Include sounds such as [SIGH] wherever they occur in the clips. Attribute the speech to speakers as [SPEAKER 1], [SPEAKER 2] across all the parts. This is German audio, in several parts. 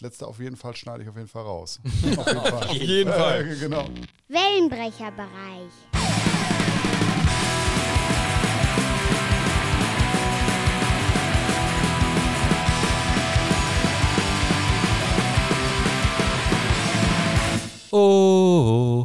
[SPEAKER 1] Das letzte auf jeden Fall schneide ich auf jeden Fall raus. [LAUGHS]
[SPEAKER 2] auf jeden Fall. auf jeden Fall.
[SPEAKER 1] genau.
[SPEAKER 3] Wellenbrecherbereich.
[SPEAKER 2] Oh,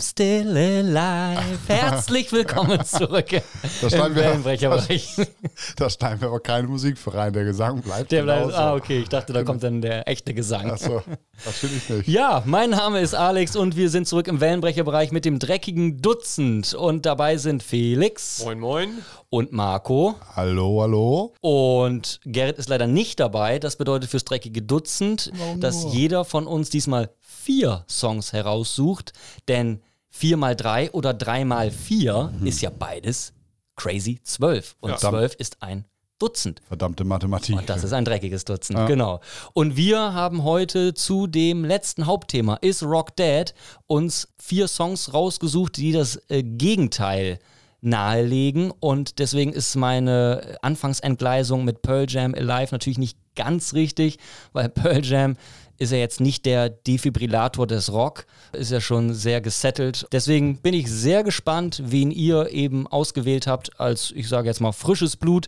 [SPEAKER 2] I'm still alive. Herzlich willkommen zurück
[SPEAKER 1] da
[SPEAKER 2] im Wellenbrecherbereich.
[SPEAKER 1] Da, [LAUGHS] da schneiden wir aber keine Musik für rein. Der Gesang bleibt.
[SPEAKER 2] Der bleibt. Ah, okay. Ich dachte, da kommt dann der echte Gesang.
[SPEAKER 1] Achso, natürlich nicht.
[SPEAKER 2] Ja, mein Name ist Alex und wir sind zurück im Wellenbrecherbereich mit dem dreckigen Dutzend. Und dabei sind Felix.
[SPEAKER 4] Moin, moin.
[SPEAKER 2] Und Marco.
[SPEAKER 1] Hallo, hallo.
[SPEAKER 2] Und Gerrit ist leider nicht dabei. Das bedeutet fürs dreckige Dutzend, Warum dass nur? jeder von uns diesmal vier Songs heraussucht. Denn vier mal drei oder drei mal vier mhm. ist ja beides crazy zwölf. Und zwölf ja. ist ein Dutzend.
[SPEAKER 1] Verdammte Mathematik.
[SPEAKER 2] Und das ist ein dreckiges Dutzend, ja. genau. Und wir haben heute zu dem letzten Hauptthema, Is Rock Dead, uns vier Songs rausgesucht, die das äh, Gegenteil nahelegen. Und deswegen ist meine Anfangsentgleisung mit Pearl Jam Alive natürlich nicht ganz richtig, weil [LAUGHS] Pearl Jam ist ja jetzt nicht der Defibrillator des Rock, ist ja schon sehr gesettelt. Deswegen bin ich sehr gespannt, wen ihr eben ausgewählt habt als, ich sage jetzt mal, frisches Blut.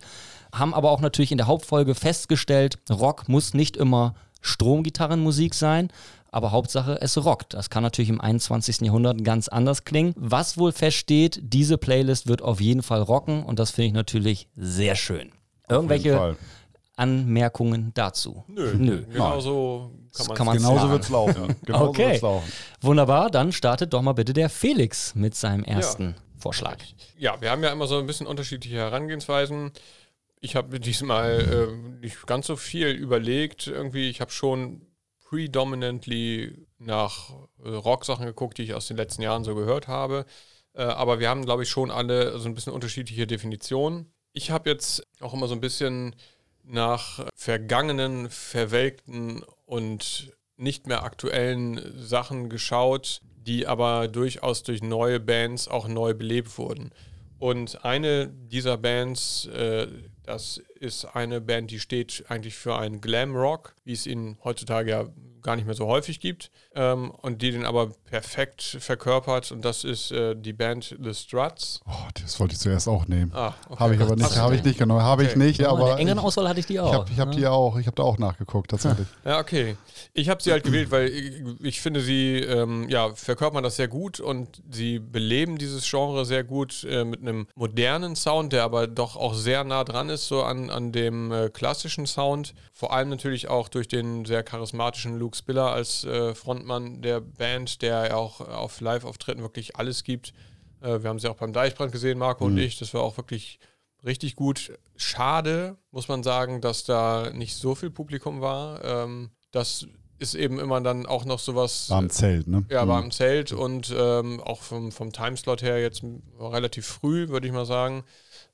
[SPEAKER 2] Haben aber auch natürlich in der Hauptfolge festgestellt, Rock muss nicht immer Stromgitarrenmusik sein, aber Hauptsache es rockt. Das kann natürlich im 21. Jahrhundert ganz anders klingen. Was wohl feststeht, diese Playlist wird auf jeden Fall rocken und das finde ich natürlich sehr schön. Irgendwelche Anmerkungen dazu?
[SPEAKER 4] Nö, Nö. genauso kann man
[SPEAKER 1] es Genauso wird es laufen.
[SPEAKER 2] Genauso okay, wird's laufen. wunderbar. Dann startet doch mal bitte der Felix mit seinem ersten ja. Vorschlag.
[SPEAKER 4] Ja, wir haben ja immer so ein bisschen unterschiedliche Herangehensweisen. Ich habe diesmal äh, nicht ganz so viel überlegt. Irgendwie, ich habe schon predominantly nach äh, Rock-Sachen geguckt, die ich aus den letzten Jahren so gehört habe. Äh, aber wir haben, glaube ich, schon alle so ein bisschen unterschiedliche Definitionen. Ich habe jetzt auch immer so ein bisschen nach vergangenen, verwelkten und nicht mehr aktuellen Sachen geschaut, die aber durchaus durch neue Bands auch neu belebt wurden. Und eine dieser Bands, äh, das ist eine Band, die steht eigentlich für einen Glam Rock, wie es ihn heutzutage ja gar nicht mehr so häufig gibt ähm, und die den aber perfekt verkörpert und das ist äh, die Band The Struts.
[SPEAKER 1] Oh, das wollte ich zuerst auch nehmen. Ah, okay. Habe ich aber nicht, habe ich nicht genommen, habe okay. ich nicht, ja, aber in
[SPEAKER 2] der engeren Auswahl hatte ich die auch.
[SPEAKER 1] Ich habe hab ja. die auch, ich habe da auch nachgeguckt tatsächlich. [LAUGHS]
[SPEAKER 4] Ja, okay. Ich habe sie halt gewählt, weil ich, ich finde sie ähm, ja verkörpern das sehr gut und sie beleben dieses Genre sehr gut äh, mit einem modernen Sound, der aber doch auch sehr nah dran ist so an an dem äh, klassischen Sound. Vor allem natürlich auch durch den sehr charismatischen Luke Spiller als äh, Frontmann der Band, der ja auch auf Live-Auftritten wirklich alles gibt. Äh, wir haben sie auch beim Deichbrand gesehen, Marco mhm. und ich. Das war auch wirklich richtig gut. Schade, muss man sagen, dass da nicht so viel Publikum war. Ähm, das ist eben immer dann auch noch sowas.
[SPEAKER 1] War im Zelt, ne?
[SPEAKER 4] Ja, war mhm. im Zelt und ähm, auch vom, vom Timeslot her jetzt relativ früh, würde ich mal sagen.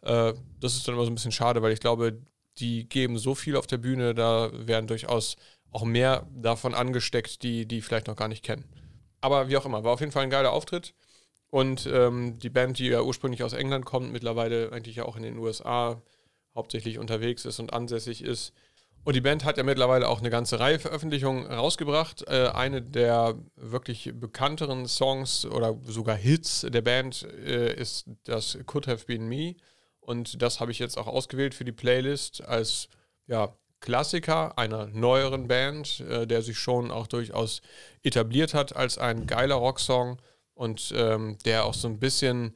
[SPEAKER 4] Äh, das ist dann immer so ein bisschen schade, weil ich glaube, die geben so viel auf der Bühne, da werden durchaus auch mehr davon angesteckt, die die vielleicht noch gar nicht kennen. Aber wie auch immer, war auf jeden Fall ein geiler Auftritt. Und ähm, die Band, die ja ursprünglich aus England kommt, mittlerweile eigentlich ja auch in den USA hauptsächlich unterwegs ist und ansässig ist. Und die Band hat ja mittlerweile auch eine ganze Reihe Veröffentlichungen rausgebracht. Äh, eine der wirklich bekannteren Songs oder sogar Hits der Band äh, ist das Could Have Been Me. Und das habe ich jetzt auch ausgewählt für die Playlist als ja, Klassiker einer neueren Band, äh, der sich schon auch durchaus etabliert hat als ein geiler Rocksong und ähm, der auch so ein bisschen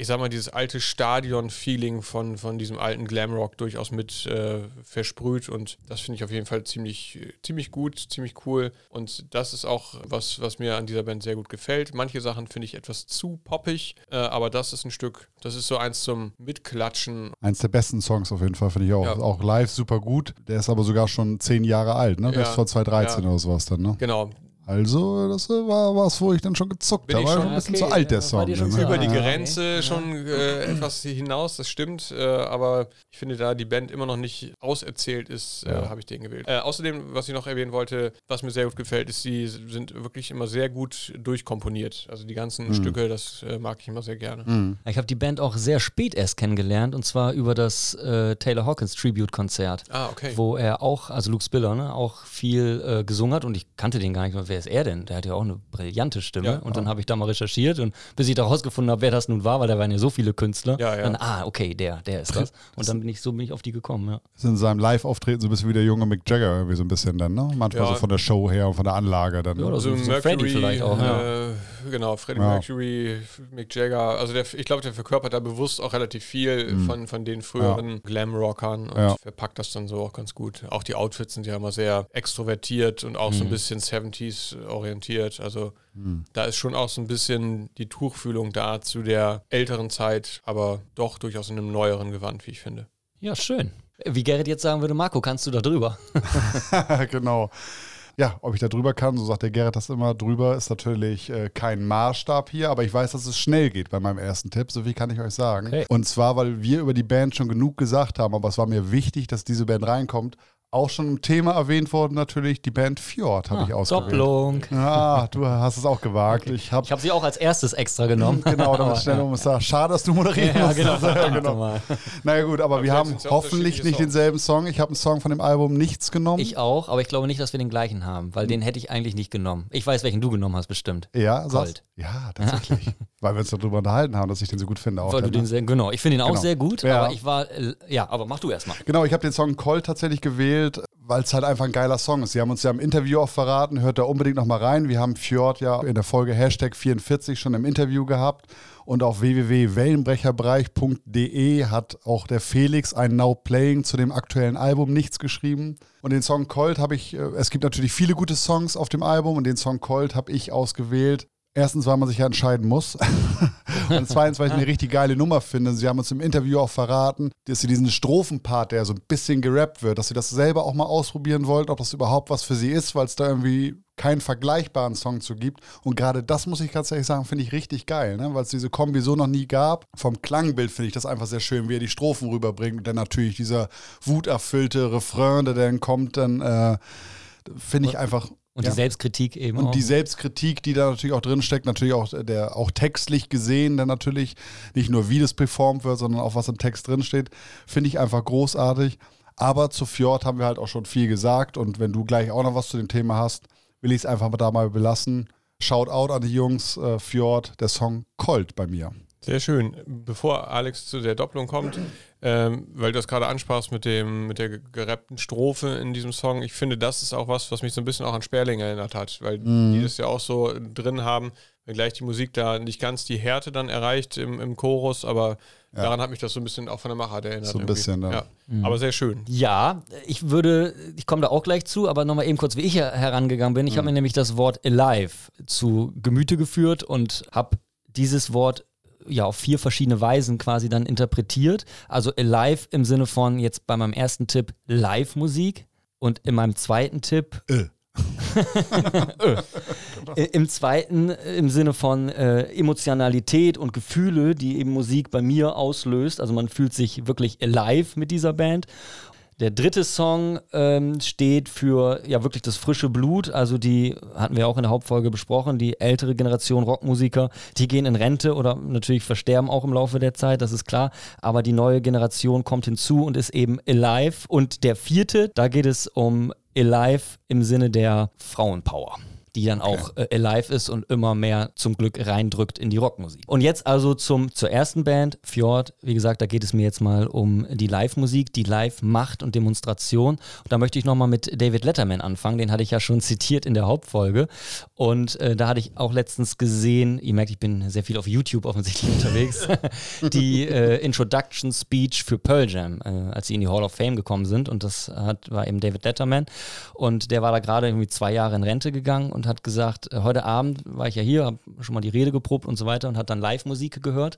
[SPEAKER 4] ich sag mal, dieses alte Stadion-Feeling von, von diesem alten Glamrock durchaus mit äh, versprüht und das finde ich auf jeden Fall ziemlich, ziemlich gut, ziemlich cool und das ist auch was, was mir an dieser Band sehr gut gefällt. Manche Sachen finde ich etwas zu poppig, äh, aber das ist ein Stück, das ist so eins zum Mitklatschen.
[SPEAKER 1] Eins der besten Songs auf jeden Fall, finde ich auch. Ja. Auch live super gut. Der ist aber sogar schon zehn Jahre alt, ne? Der ja. ist von 2013 ja. oder sowas dann, ne?
[SPEAKER 4] Genau
[SPEAKER 1] Also, das war was, wo ich dann schon gezuckt habe. War ein bisschen okay, zu alt, der Song.
[SPEAKER 4] Schon ne? über die Grenze schon äh, etwas hinaus, das stimmt. Äh, aber ich finde, da die Band immer noch nicht auserzählt ist, äh, habe ich den gewählt. Äh, außerdem, was ich noch erwähnen wollte, was mir sehr gut gefällt, ist, sie sind wirklich immer sehr gut durchkomponiert. Also die ganzen mhm. Stücke, das äh, mag ich immer sehr gerne. Mhm.
[SPEAKER 2] Ich habe die Band auch sehr spät erst kennengelernt und zwar über das äh, Taylor Hawkins Tribute-Konzert.
[SPEAKER 4] Ah, okay.
[SPEAKER 2] Wo er auch, also Luke Spiller, ne, auch viel gesungen hat und ich kannte den gar nicht mehr. Wer ist er denn? Der hat ja auch eine brillante Stimme. Ja, und dann habe ich da mal recherchiert und bis ich da rausgefunden habe, wer das nun war, weil da waren ja so viele Künstler. Ja, ja. Dann, ah, okay, der, der ist das. Und dann bin ich so bin ich auf die gekommen, ja.
[SPEAKER 1] Ist in seinem Live-Auftreten so ein bisschen wie der junge Mick Jagger irgendwie so ein bisschen dann, ne? Manchmal ja. so von der Show her und von der Anlage dann.
[SPEAKER 4] Ja,
[SPEAKER 1] oder
[SPEAKER 4] so, so Freddy vielleicht auch, äh, Genau, Freddie Mercury, Mick Jagger. Also der, ich glaube, der verkörpert da bewusst auch relativ viel mhm. von, von den früheren Glam-Rockern und verpackt das dann so auch ganz gut. Auch die Outfits sind ja immer sehr extrovertiert und auch mhm. so ein mhm. bisschen 70s orientiert. Also mhm. da ist schon auch so ein bisschen die Tuchfühlung da zu der älteren Zeit, aber doch durchaus in einem neueren Gewand, wie ich finde.
[SPEAKER 2] Ja, schön. Wie Gerrit jetzt sagen würde, Marco, kannst du da drüber? [LAUGHS] [LAUGHS]
[SPEAKER 1] genau. Ja, ob ich da drüber kann, so sagt der Gerrit das immer, drüber ist natürlich äh, kein Maßstab hier, aber ich weiß, dass es schnell geht bei meinem ersten Tipp, so viel kann ich euch sagen. Okay. Und zwar, weil wir über die Band schon genug gesagt haben, aber es war mir wichtig, dass diese Band reinkommt, auch schon im Thema erwähnt worden, natürlich die Band Fjord habe ah, ich ausgewählt.
[SPEAKER 2] Doppelung.
[SPEAKER 1] Ah, du hast es auch gewagt. Okay.
[SPEAKER 2] Ich habe hab sie auch als erstes extra genommen. [LAUGHS]
[SPEAKER 1] genau, damit [LAUGHS] schnell um sagen. Schade, dass du moderieren ja, musst. Genau, ja, genau. [LAUGHS] Naja gut, aber, aber wir haben hoffentlich nicht denselben Song. Ich habe einen Song von dem Album Nichts genommen.
[SPEAKER 2] Ich auch, aber ich glaube nicht, dass wir den gleichen haben, weil hm. den hätte ich eigentlich nicht genommen. Ich weiß, welchen du genommen hast, bestimmt.
[SPEAKER 1] Ja, Gold. Ja, tatsächlich. weil wir uns darüber unterhalten haben, dass ich den so gut finde. Auch
[SPEAKER 2] weil du den sehr, genau, ich finde ihn auch genau. sehr gut, ja. aber ich war, äh, ja, aber mach du erstmal.
[SPEAKER 1] Genau, ich habe den Song Cold tatsächlich gewählt, weil es halt einfach ein geiler Song ist. Sie haben uns ja im Interview auch verraten, hört da unbedingt nochmal rein. Wir haben Fjord ja in der Folge Hashtag 44 schon im Interview gehabt und auf www.wellenbrecherbereich.de hat auch der Felix ein Now Playing zu dem aktuellen Album nichts geschrieben. Und den Song Cold habe ich, äh, es gibt natürlich viele gute Songs auf dem Album und den Song Cold habe ich ausgewählt, Erstens, weil man sich ja entscheiden muss. [LAUGHS] und zweitens, weil ich eine [LAUGHS] richtig geile Nummer finde. Sie haben uns im Interview auch verraten, dass sie diesen Strophenpart, der so ein bisschen gerappt wird, dass sie das selber auch mal ausprobieren wollten, ob das überhaupt was für sie ist, weil es da irgendwie keinen vergleichbaren Song zu gibt. Und gerade das muss ich ganz ehrlich sagen, finde ich richtig geil, ne? weil es diese Kombi so noch nie gab. Vom Klangbild finde ich das einfach sehr schön, wie er die Strophen rüberbringt. Und dann natürlich dieser wuterfüllte Refrain, der dann kommt, dann äh, finde ich einfach
[SPEAKER 2] und ja. die Selbstkritik eben
[SPEAKER 1] Und
[SPEAKER 2] auch.
[SPEAKER 1] die Selbstkritik, die da natürlich auch drin steckt, natürlich auch der auch textlich gesehen, dann natürlich nicht nur wie das performt wird, sondern auch was im Text drin steht, finde ich einfach großartig. Aber zu Fjord haben wir halt auch schon viel gesagt und wenn du gleich auch noch was zu dem Thema hast, will ich es einfach da mal belassen. Shout out an die Jungs, äh, Fjord, der Song Colt bei mir.
[SPEAKER 4] Sehr schön. Bevor Alex zu der Doppelung kommt, ähm, weil du das gerade ansprachst mit, dem, mit der gerappten Strophe in diesem Song. Ich finde, das ist auch was, was mich so ein bisschen auch an Sperling erinnert hat, weil mm. die das ja auch so drin haben, wenn gleich die Musik da nicht ganz die Härte dann erreicht im, im Chorus, aber ja. daran hat mich das so ein bisschen auch von der Machart erinnert.
[SPEAKER 1] So ein irgendwie. bisschen,
[SPEAKER 4] ja. ja. Mhm. Aber sehr schön.
[SPEAKER 2] Ja, ich würde, ich komme da auch gleich zu, aber nochmal eben kurz, wie ich herangegangen bin. Ich mhm. habe mir nämlich das Wort alive zu Gemüte geführt und habe dieses Wort ja auf vier verschiedene Weisen quasi dann interpretiert. Also live im Sinne von jetzt bei meinem ersten Tipp Live-Musik und in meinem zweiten Tipp. Äh. [LAUGHS] äh. Im zweiten im Sinne von äh, Emotionalität und Gefühle, die eben Musik bei mir auslöst. Also man fühlt sich wirklich alive mit dieser Band. Der dritte Song ähm, steht für ja wirklich das frische Blut. Also die hatten wir auch in der Hauptfolge besprochen. Die ältere Generation Rockmusiker, die gehen in Rente oder natürlich versterben auch im Laufe der Zeit, das ist klar. Aber die neue Generation kommt hinzu und ist eben alive. Und der vierte, da geht es um alive im Sinne der Frauenpower die dann okay. auch äh, alive ist und immer mehr zum Glück reindrückt in die Rockmusik. Und jetzt also zum, zur ersten Band, Fjord. Wie gesagt, da geht es mir jetzt mal um die Live-Musik, die Live-Macht und Demonstration. Und da möchte ich nochmal mit David Letterman anfangen. Den hatte ich ja schon zitiert in der Hauptfolge. Und äh, da hatte ich auch letztens gesehen, ihr merkt, ich bin sehr viel auf YouTube offensichtlich [LAUGHS] unterwegs, [LAUGHS] die äh, Introduction Speech für Pearl Jam, äh, als sie in die Hall of Fame gekommen sind. Und das hat, war eben David Letterman. Und der war da gerade irgendwie zwei Jahre in Rente gegangen und hat gesagt, äh, heute Abend war ich ja hier, habe schon mal die Rede geprobt und so weiter und hat dann Live-Musik gehört.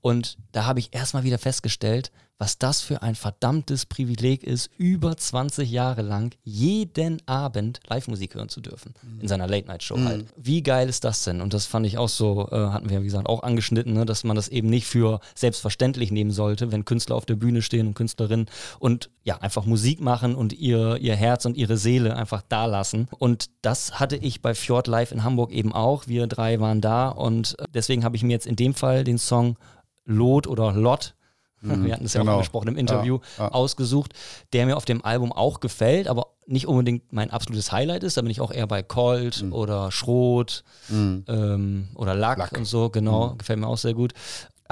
[SPEAKER 2] Und da habe ich erstmal wieder festgestellt, was das für ein verdammtes Privileg ist, über 20 Jahre lang jeden Abend Live-Musik hören zu dürfen. In seiner Late-Night-Show
[SPEAKER 1] Mhm.
[SPEAKER 2] halt. Wie geil ist das denn? Und das fand ich auch so, äh, hatten wir, wie gesagt, auch angeschnitten, ne, dass man das eben nicht für selbstverständlich nehmen sollte, wenn Künstler auf der Bühne stehen und Künstlerinnen und ja, einfach Musik machen und ihr, ihr Herz und ihre Seele einfach da lassen. Und das hatte ich bei Fjord Live in Hamburg eben auch. Wir drei waren da und äh, deswegen habe ich mir jetzt in dem Fall den Song Lot oder Lot wir hatten es ja
[SPEAKER 1] genau.
[SPEAKER 2] auch angesprochen im Interview,
[SPEAKER 1] Ja, ja.
[SPEAKER 2] ausgesucht, der mir auf dem Album auch gefällt, aber nicht unbedingt mein absolutes Highlight ist. Da bin ich auch eher bei Colt oder Schrot ähm, oder Lack,
[SPEAKER 1] Lack.
[SPEAKER 2] und so, genau, gefällt mir auch sehr gut.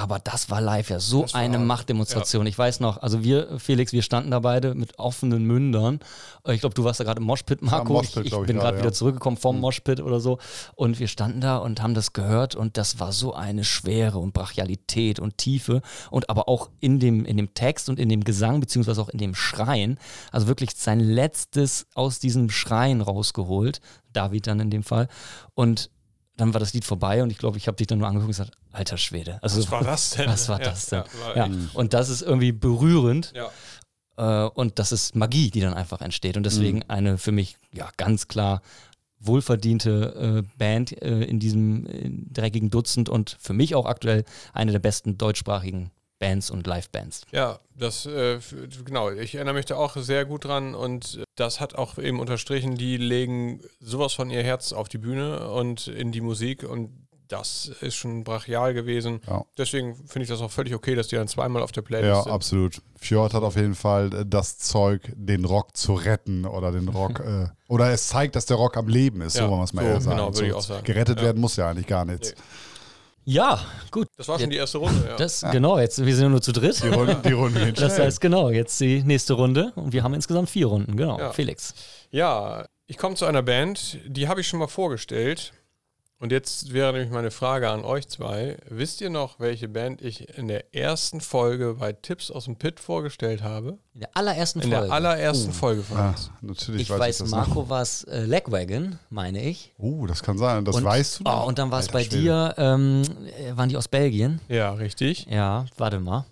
[SPEAKER 2] Aber das war live ja so eine Machtdemonstration. Ich weiß noch, also wir, Felix, wir standen da beide mit offenen Mündern. Äh, Ich glaube, du warst da gerade im Moshpit, Marco.
[SPEAKER 1] Moshpit,
[SPEAKER 2] ich, ich
[SPEAKER 1] ich,
[SPEAKER 2] bin
[SPEAKER 1] gerade, ja.
[SPEAKER 2] wieder zurückgekommen vom Moshpit oder so. Und wir standen da und haben das gehört und das war so eine Schwere und Brachialität und Tiefe und aber auch in dem, in dem Text und in dem Gesang, beziehungsweise auch in dem Schreien. Also wirklich sein letztes aus diesem Schreien rausgeholt. David dann in dem Fall. Und dann war das Lied vorbei und ich glaube, ich habe dich dann nur angeguckt und gesagt, alter Schwede. Also,
[SPEAKER 4] Was war das denn?
[SPEAKER 2] Was war
[SPEAKER 4] Ja,
[SPEAKER 2] das denn?
[SPEAKER 4] ja,
[SPEAKER 2] Ja, Und das ist irgendwie berührend.
[SPEAKER 4] Ja.
[SPEAKER 2] Äh, und das ist Magie, die dann einfach entsteht. Und deswegen
[SPEAKER 1] Mhm.
[SPEAKER 2] eine für mich ja ganz klar wohlverdiente äh, Band äh, in diesem dreckigen Dutzend und für mich auch aktuell eine der besten deutschsprachigen Bands und Live-Bands.
[SPEAKER 4] Ja, das, äh, genau, ich erinnere mich da auch sehr gut dran und das hat auch eben unterstrichen, die legen sowas von ihr Herz auf die Bühne und in die Musik und das ist schon brachial gewesen.
[SPEAKER 1] Ja.
[SPEAKER 4] Deswegen finde ich das auch völlig okay, dass die dann zweimal auf der
[SPEAKER 1] Ja,
[SPEAKER 4] Playlist sind.
[SPEAKER 1] absolut. Fjord hat auf jeden Fall äh, das Zeug, den Rock zu retten oder den Rock, [LAUGHS] äh, oder es zeigt, dass der Rock am Leben ist,
[SPEAKER 4] Ja,
[SPEAKER 1] so wollen wir es mal
[SPEAKER 4] so,
[SPEAKER 1] eher sagen.
[SPEAKER 4] genau, würde ich auch sagen.
[SPEAKER 1] Gerettet
[SPEAKER 4] Ja.
[SPEAKER 1] werden muss ja eigentlich gar nichts.
[SPEAKER 2] Ja, gut.
[SPEAKER 4] Das war schon die erste Runde, ja.
[SPEAKER 2] Das, Genau, jetzt, wir sind ja nur zu dritt.
[SPEAKER 1] Die Runde, die Runde geht
[SPEAKER 2] Das heißt, genau, jetzt die nächste Runde und wir haben insgesamt vier Runden, genau.
[SPEAKER 4] Ja.
[SPEAKER 2] Felix.
[SPEAKER 4] Ja, ich komme zu einer Band, die habe ich schon mal vorgestellt. Und jetzt wäre nämlich meine Frage an euch zwei. Wisst ihr noch, welche Band ich in der ersten Folge bei Tipps aus dem Pit vorgestellt habe?
[SPEAKER 2] In der allerersten
[SPEAKER 4] In
[SPEAKER 2] Folge.
[SPEAKER 4] der allerersten Folge von
[SPEAKER 1] Ah,
[SPEAKER 4] uns.
[SPEAKER 1] natürlich
[SPEAKER 2] ich
[SPEAKER 1] weiß,
[SPEAKER 2] weiß,
[SPEAKER 1] ich.
[SPEAKER 2] Marco war es äh, Legwagon, meine ich.
[SPEAKER 1] Oh, das kann sein. Das
[SPEAKER 2] und,
[SPEAKER 1] weißt du
[SPEAKER 2] Oh,
[SPEAKER 1] noch?
[SPEAKER 2] und dann war es bei
[SPEAKER 1] Schwede.
[SPEAKER 2] dir, ähm, äh, waren die aus Belgien?
[SPEAKER 4] Ja, richtig.
[SPEAKER 2] Ja, warte mal.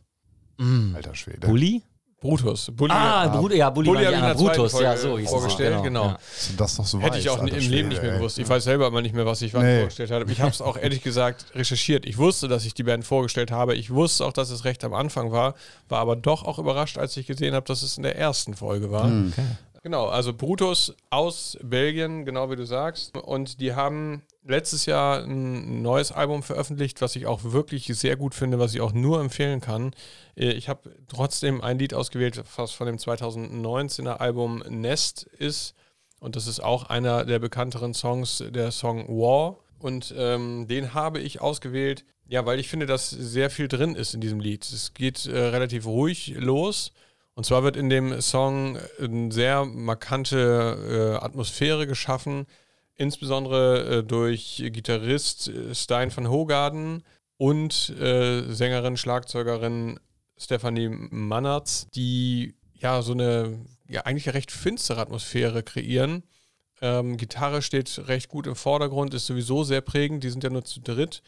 [SPEAKER 2] Mm.
[SPEAKER 1] Alter Schwede.
[SPEAKER 2] Bulli?
[SPEAKER 4] Brutus. Bulli,
[SPEAKER 2] Ah, Brut ja, Bulli,
[SPEAKER 4] Bulli zweiten
[SPEAKER 2] Brutus,
[SPEAKER 4] Folge
[SPEAKER 2] ja, so hieß es.
[SPEAKER 4] vorgestellt, genau.
[SPEAKER 2] Ja.
[SPEAKER 1] Dass du das noch so
[SPEAKER 4] Hätte ich auch
[SPEAKER 1] alter
[SPEAKER 4] im Leben nicht mehr
[SPEAKER 1] ey.
[SPEAKER 4] gewusst. Ich weiß selber immer nicht mehr, was ich wann
[SPEAKER 1] Nee.
[SPEAKER 4] vorgestellt habe. Ich habe es auch ehrlich gesagt recherchiert. Ich wusste, dass ich die Band vorgestellt habe. Ich wusste auch, dass es recht am Anfang war, war aber doch auch überrascht, als ich gesehen habe, dass es in der ersten Folge war.
[SPEAKER 1] Hm.
[SPEAKER 4] Genau, also Brutus aus Belgien, genau wie du sagst. Und die haben letztes Jahr ein neues Album veröffentlicht, was ich auch wirklich sehr gut finde, was ich auch nur empfehlen kann. Äh, Ich habe trotzdem ein Lied ausgewählt, was von dem 2019er Album Nest ist. Und das ist auch einer der bekannteren Songs, der Song War. Und ähm, den habe ich ausgewählt, ja, weil ich finde, dass sehr viel drin ist in diesem Lied. Es geht äh, relativ ruhig los. Und zwar wird in dem Song eine sehr markante äh, Atmosphäre geschaffen, insbesondere äh, durch Gitarrist äh, Stein van Hogarden und äh, Sängerin, Schlagzeugerin Stephanie Mannertz, die ja so eine ja eigentlich recht finstere Atmosphäre kreieren. Ähm, Gitarre steht recht gut im Vordergrund, ist sowieso sehr prägend. Die sind ja nur zu dritt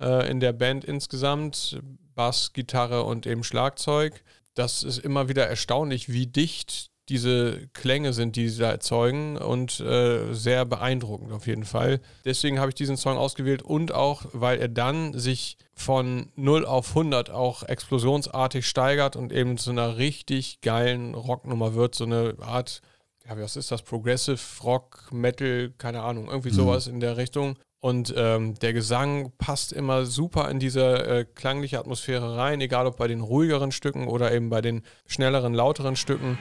[SPEAKER 4] äh, in der Band insgesamt. Bass, Gitarre und eben Schlagzeug. Das ist immer wieder erstaunlich, wie dicht diese Klänge sind, die sie da erzeugen und äh, sehr beeindruckend auf jeden Fall. Deswegen habe ich diesen Song ausgewählt und auch, weil er dann sich von 0 auf 100 auch explosionsartig steigert und eben zu einer richtig geilen Rocknummer wird, so eine Art, ja, was ist das, Progressive Rock, Metal, keine Ahnung, irgendwie sowas in der Richtung. Und ähm, der Gesang passt immer super in diese äh, klangliche Atmosphäre rein, egal ob bei den ruhigeren Stücken oder eben bei den schnelleren, lauteren Stücken.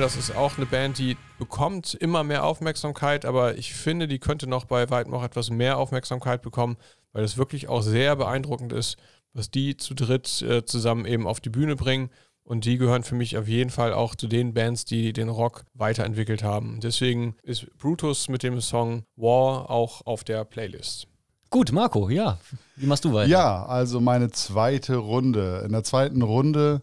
[SPEAKER 4] Finde, das ist auch eine Band, die bekommt immer mehr Aufmerksamkeit, aber ich finde, die könnte noch bei weitem noch etwas mehr Aufmerksamkeit bekommen. weil es wirklich auch sehr beeindruckend ist, was die zu dritt äh, zusammen eben auf die Bühne bringen. Und die gehören für mich auf jeden Fall auch zu den Bands, die den Rock weiterentwickelt haben. Deswegen ist Brutus mit dem Song War auch auf der Playlist.
[SPEAKER 2] Gut, Marco, ja. Wie machst du weiter?
[SPEAKER 1] Ja, also meine zweite Runde. In der zweiten Runde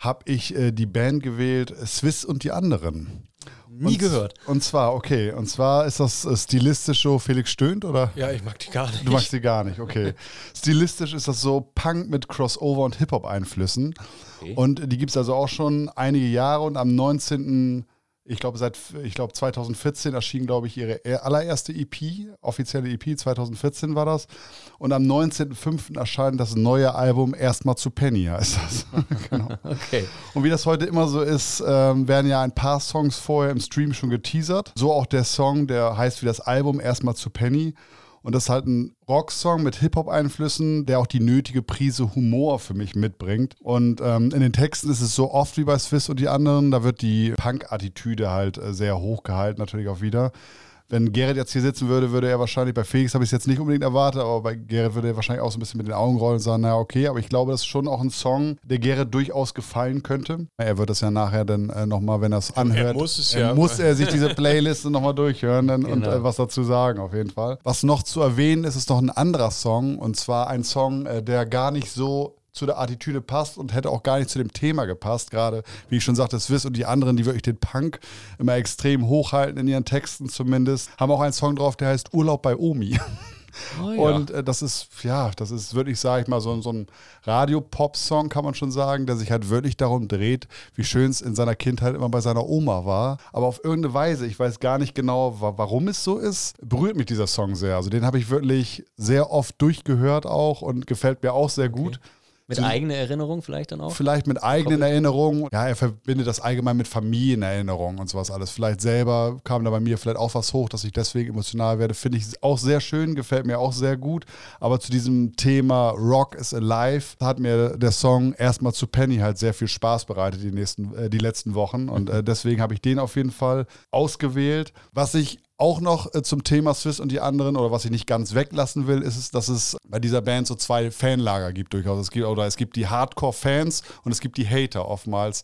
[SPEAKER 1] habe ich äh, die Band gewählt, Swiss und die anderen.
[SPEAKER 2] Nie
[SPEAKER 1] und,
[SPEAKER 2] gehört.
[SPEAKER 1] Und zwar, okay, und zwar ist das äh, stilistisch so Felix Stöhnt, oder?
[SPEAKER 4] Ja, ich mag die gar nicht.
[SPEAKER 1] Du magst die gar nicht, okay. [LAUGHS] Stilistisch ist das so Punk mit Crossover und Hip-Hop-Einflüssen. Okay. Und die gibt es also auch schon einige Jahre und am 19 ich glaube, seit, ich glaube, 2014 erschien, glaube ich, ihre allererste EP, offizielle EP, 2014 war das. Und am 19.05. erscheint das neue Album Erstmal zu Penny, heißt das. [LAUGHS] genau. Okay. Und wie das heute immer so ist, ähm, werden ja ein paar Songs vorher im Stream schon geteasert. So auch der Song, der heißt wie das Album Erstmal zu Penny. Und das ist halt ein Rocksong mit Hip-Hop-Einflüssen, der auch die nötige Prise Humor für mich mitbringt. Und ähm, in den Texten ist es so oft wie bei Swiss und die anderen, da wird die Punk-Attitüde halt äh, sehr hoch gehalten, natürlich auch wieder wenn Gerrit jetzt hier sitzen würde, würde er wahrscheinlich, bei Felix habe ich es jetzt nicht unbedingt erwartet, aber bei Gerrit würde er wahrscheinlich auch so ein bisschen mit den Augen rollen und sagen, naja, okay, aber ich glaube, das ist schon auch ein Song, der Gerrit durchaus gefallen könnte. Er wird das ja nachher dann äh, nochmal, wenn er es anhört, er
[SPEAKER 4] muss, es
[SPEAKER 1] ja. muss er sich diese Playliste nochmal durchhören dann, genau. und äh, was dazu sagen, auf jeden Fall. Was noch zu erwähnen ist, ist noch ein anderer Song und zwar ein Song, äh, der gar nicht so zu der Attitüde passt und hätte auch gar nicht zu dem Thema gepasst. Gerade, wie ich schon sagte, Swiss und die anderen, die wirklich den Punk immer extrem hochhalten in ihren Texten zumindest, haben auch einen Song drauf, der heißt Urlaub bei Omi. [LAUGHS] Oh, ja. Und äh, das ist, ja, das ist wirklich, sage ich mal, so, so ein Radio-Pop-Song, kann man schon sagen, der sich halt wirklich darum dreht, wie schön es in seiner Kindheit immer bei seiner Oma war. Aber auf irgendeine Weise, ich weiß gar nicht genau, warum es so ist, berührt mich dieser Song sehr. Also den habe ich wirklich sehr oft durchgehört auch und gefällt mir auch sehr gut. Okay.
[SPEAKER 2] Mit so, eigener Erinnerung vielleicht dann auch?
[SPEAKER 1] Vielleicht mit eigenen Erinnerungen. Ja, er verbindet das allgemein mit Familienerinnerungen und sowas alles. Vielleicht selber kam da bei mir vielleicht auch was hoch, dass ich deswegen emotional werde. Finde ich auch sehr schön, gefällt mir auch sehr gut. Aber zu diesem Thema Rock is Alive hat mir der Song erstmal zu Penny halt sehr viel Spaß bereitet die, nächsten, äh, die letzten Wochen. Und äh, deswegen habe ich den auf jeden Fall ausgewählt. Was ich auch noch äh, zum Thema Swiss und die anderen, oder was ich nicht ganz weglassen will, ist es, dass es bei dieser Band so zwei Fanlager gibt durchaus. Es gibt, oder es gibt die Hardcore-Fans und es gibt die Hater oftmals.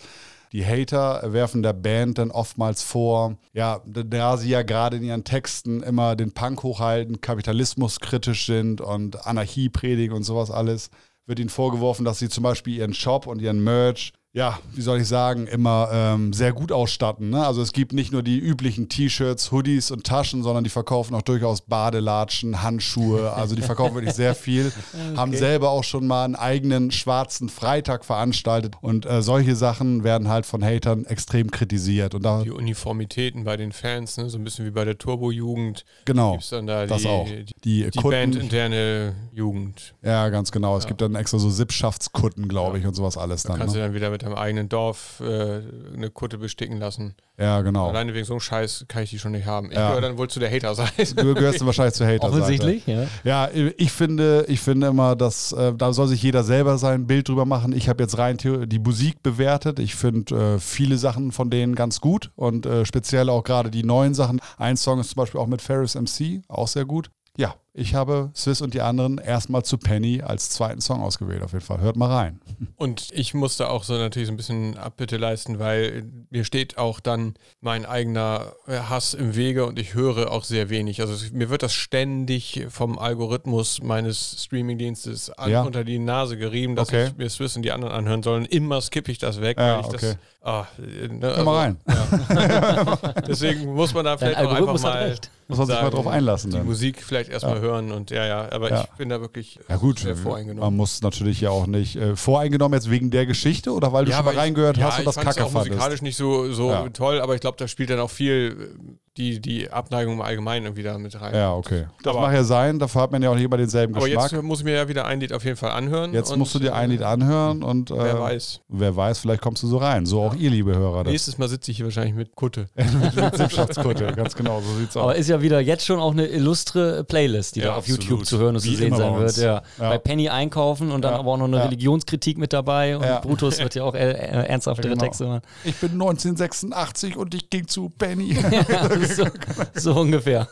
[SPEAKER 1] Die Hater werfen der Band dann oftmals vor, ja, da sie ja gerade in ihren Texten immer den Punk hochhalten, Kapitalismus kritisch sind und Anarchie predigen und sowas alles, wird ihnen vorgeworfen, dass sie zum Beispiel ihren Shop und ihren Merch ja, wie soll ich sagen, immer ähm, sehr gut ausstatten. Ne? Also es gibt nicht nur die üblichen T-Shirts, Hoodies und Taschen, sondern die verkaufen auch durchaus Badelatschen, Handschuhe. Also die verkaufen wirklich sehr viel. [LAUGHS] Okay. Haben selber auch schon mal einen eigenen schwarzen Freitag veranstaltet. Und äh, solche Sachen werden halt von Hatern extrem kritisiert. Und da
[SPEAKER 4] die Uniformitäten bei den Fans, ne? so ein bisschen wie bei der Turbo-Jugend.
[SPEAKER 1] Genau.
[SPEAKER 4] Gibt's dann da
[SPEAKER 1] das
[SPEAKER 4] die,
[SPEAKER 1] auch.
[SPEAKER 4] Die, die bandinterne Jugend.
[SPEAKER 1] Ja, ganz genau. Ja. Es gibt dann extra so Sippschaftskutten, glaube ja. ich, und sowas alles
[SPEAKER 4] da
[SPEAKER 1] dann.
[SPEAKER 4] Kannst
[SPEAKER 1] ne?
[SPEAKER 4] du dann wieder mit deinem eigenen Dorf äh, eine Kutte besticken lassen.
[SPEAKER 1] Ja, genau.
[SPEAKER 4] Alleine wegen so einem Scheiß kann ich die schon nicht haben. Ich ja. gehöre dann wohl zu der Hater-Seite.
[SPEAKER 1] Du gehörst dann wahrscheinlich zur Hater-Seite.
[SPEAKER 2] Offensichtlich, ja.
[SPEAKER 1] Ja, ich finde, ich finde immer, dass äh, da soll sich jeder selber sein Bild drüber machen. Ich habe jetzt rein die Musik bewertet. Ich finde äh, viele Sachen von denen ganz gut und äh, speziell auch gerade die neuen Sachen. Ein Song ist zum Beispiel auch mit Ferris MC, auch sehr gut. Ja, ich habe Swiss und die anderen erstmal zu Penny als zweiten Song ausgewählt, auf jeden Fall. Hört mal rein. [LAUGHS]
[SPEAKER 4] Und ich musste auch so natürlich so ein bisschen Abbitte leisten, weil mir steht auch dann mein eigener Hass im Wege und ich höre auch sehr wenig. Also mir wird das ständig vom Algorithmus meines Streamingdienstes ja. unter die Nase gerieben, dass okay. ich mir Swiss und die anderen anhören soll. Und immer skippe ich das weg,
[SPEAKER 1] ja,
[SPEAKER 4] weil ich
[SPEAKER 1] okay.
[SPEAKER 4] das. Ah,
[SPEAKER 1] ne, also, mal rein.
[SPEAKER 4] Ja. [LAUGHS] Deswegen muss man da vielleicht auch einfach mal.
[SPEAKER 1] Muss man sich mal drauf einlassen.
[SPEAKER 4] Die dann. Musik vielleicht erstmal hören hören und ja, ja, aber ja. ich bin da wirklich
[SPEAKER 1] ja, gut, sehr voreingenommen. Man muss natürlich ja auch nicht äh, voreingenommen jetzt wegen der Geschichte oder weil du ja, schon mal reingehört ich, hast und das Kacke fandest.
[SPEAKER 4] musikalisch nicht so, so toll, aber ich glaube, da spielt dann auch viel die, die Abneigung im Allgemeinen irgendwie da mit rein.
[SPEAKER 1] Ja, okay. Das aber, mag ja sein, dafür hat man ja auch nicht immer denselben
[SPEAKER 4] aber
[SPEAKER 1] Geschmack.
[SPEAKER 4] Aber jetzt muss ich mir ja wieder ein Lied auf jeden Fall anhören.
[SPEAKER 1] Jetzt musst du dir ein Lied anhören und
[SPEAKER 4] äh, wer weiß.
[SPEAKER 1] Wer weiß, vielleicht kommst du so rein. So ja. auch ihr, liebe Hörer.
[SPEAKER 4] Nächstes Mal sitze ich hier wahrscheinlich mit Kutte. [LAUGHS]
[SPEAKER 1] mit Sippschaftskutte, ganz genau, so sieht's aus.
[SPEAKER 2] Aber ist ja wieder jetzt schon auch eine illustre Playlist, die ja, da auf absolut. YouTube zu hören und zu sehen sein wird. Ja. ja. Bei Penny einkaufen und dann aber auch noch eine Religionskritik mit dabei und Brutus wird ja auch äh, äh, ernsthaftere genau. Texte machen.
[SPEAKER 1] Ich bin 1986 und ich ging zu Penny. [LAUGHS] [LAUGHS]
[SPEAKER 2] so, so ungefähr.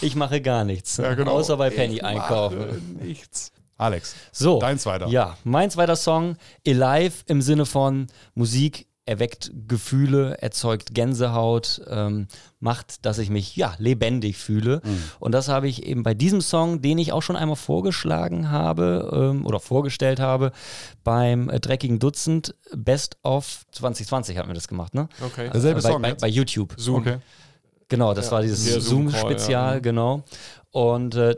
[SPEAKER 2] Ich mache gar nichts.
[SPEAKER 1] Ja, genau.
[SPEAKER 2] Außer bei Penny
[SPEAKER 1] Ich
[SPEAKER 2] einkaufen.
[SPEAKER 1] mache nichts. Alex,
[SPEAKER 2] So.
[SPEAKER 1] dein zweiter.
[SPEAKER 2] Ja, mein zweiter Song, Alive im Sinne von Musik erweckt Gefühle, erzeugt Gänsehaut, ähm, macht, dass ich mich ja lebendig fühle.
[SPEAKER 1] Mhm.
[SPEAKER 2] Und das habe ich eben bei diesem Song, den ich auch schon einmal vorgeschlagen habe ähm, oder vorgestellt habe, beim äh, dreckigen Dutzend Best of 2020 hatten wir das gemacht, ne?
[SPEAKER 4] Okay.
[SPEAKER 1] Derselbe
[SPEAKER 2] bei,
[SPEAKER 1] Song
[SPEAKER 2] bei, bei YouTube.
[SPEAKER 4] Zoom.
[SPEAKER 1] Okay.
[SPEAKER 2] Genau, das
[SPEAKER 4] Ja,
[SPEAKER 2] war dieses Zoom-Spezial,
[SPEAKER 4] ja.
[SPEAKER 2] genau. Und äh,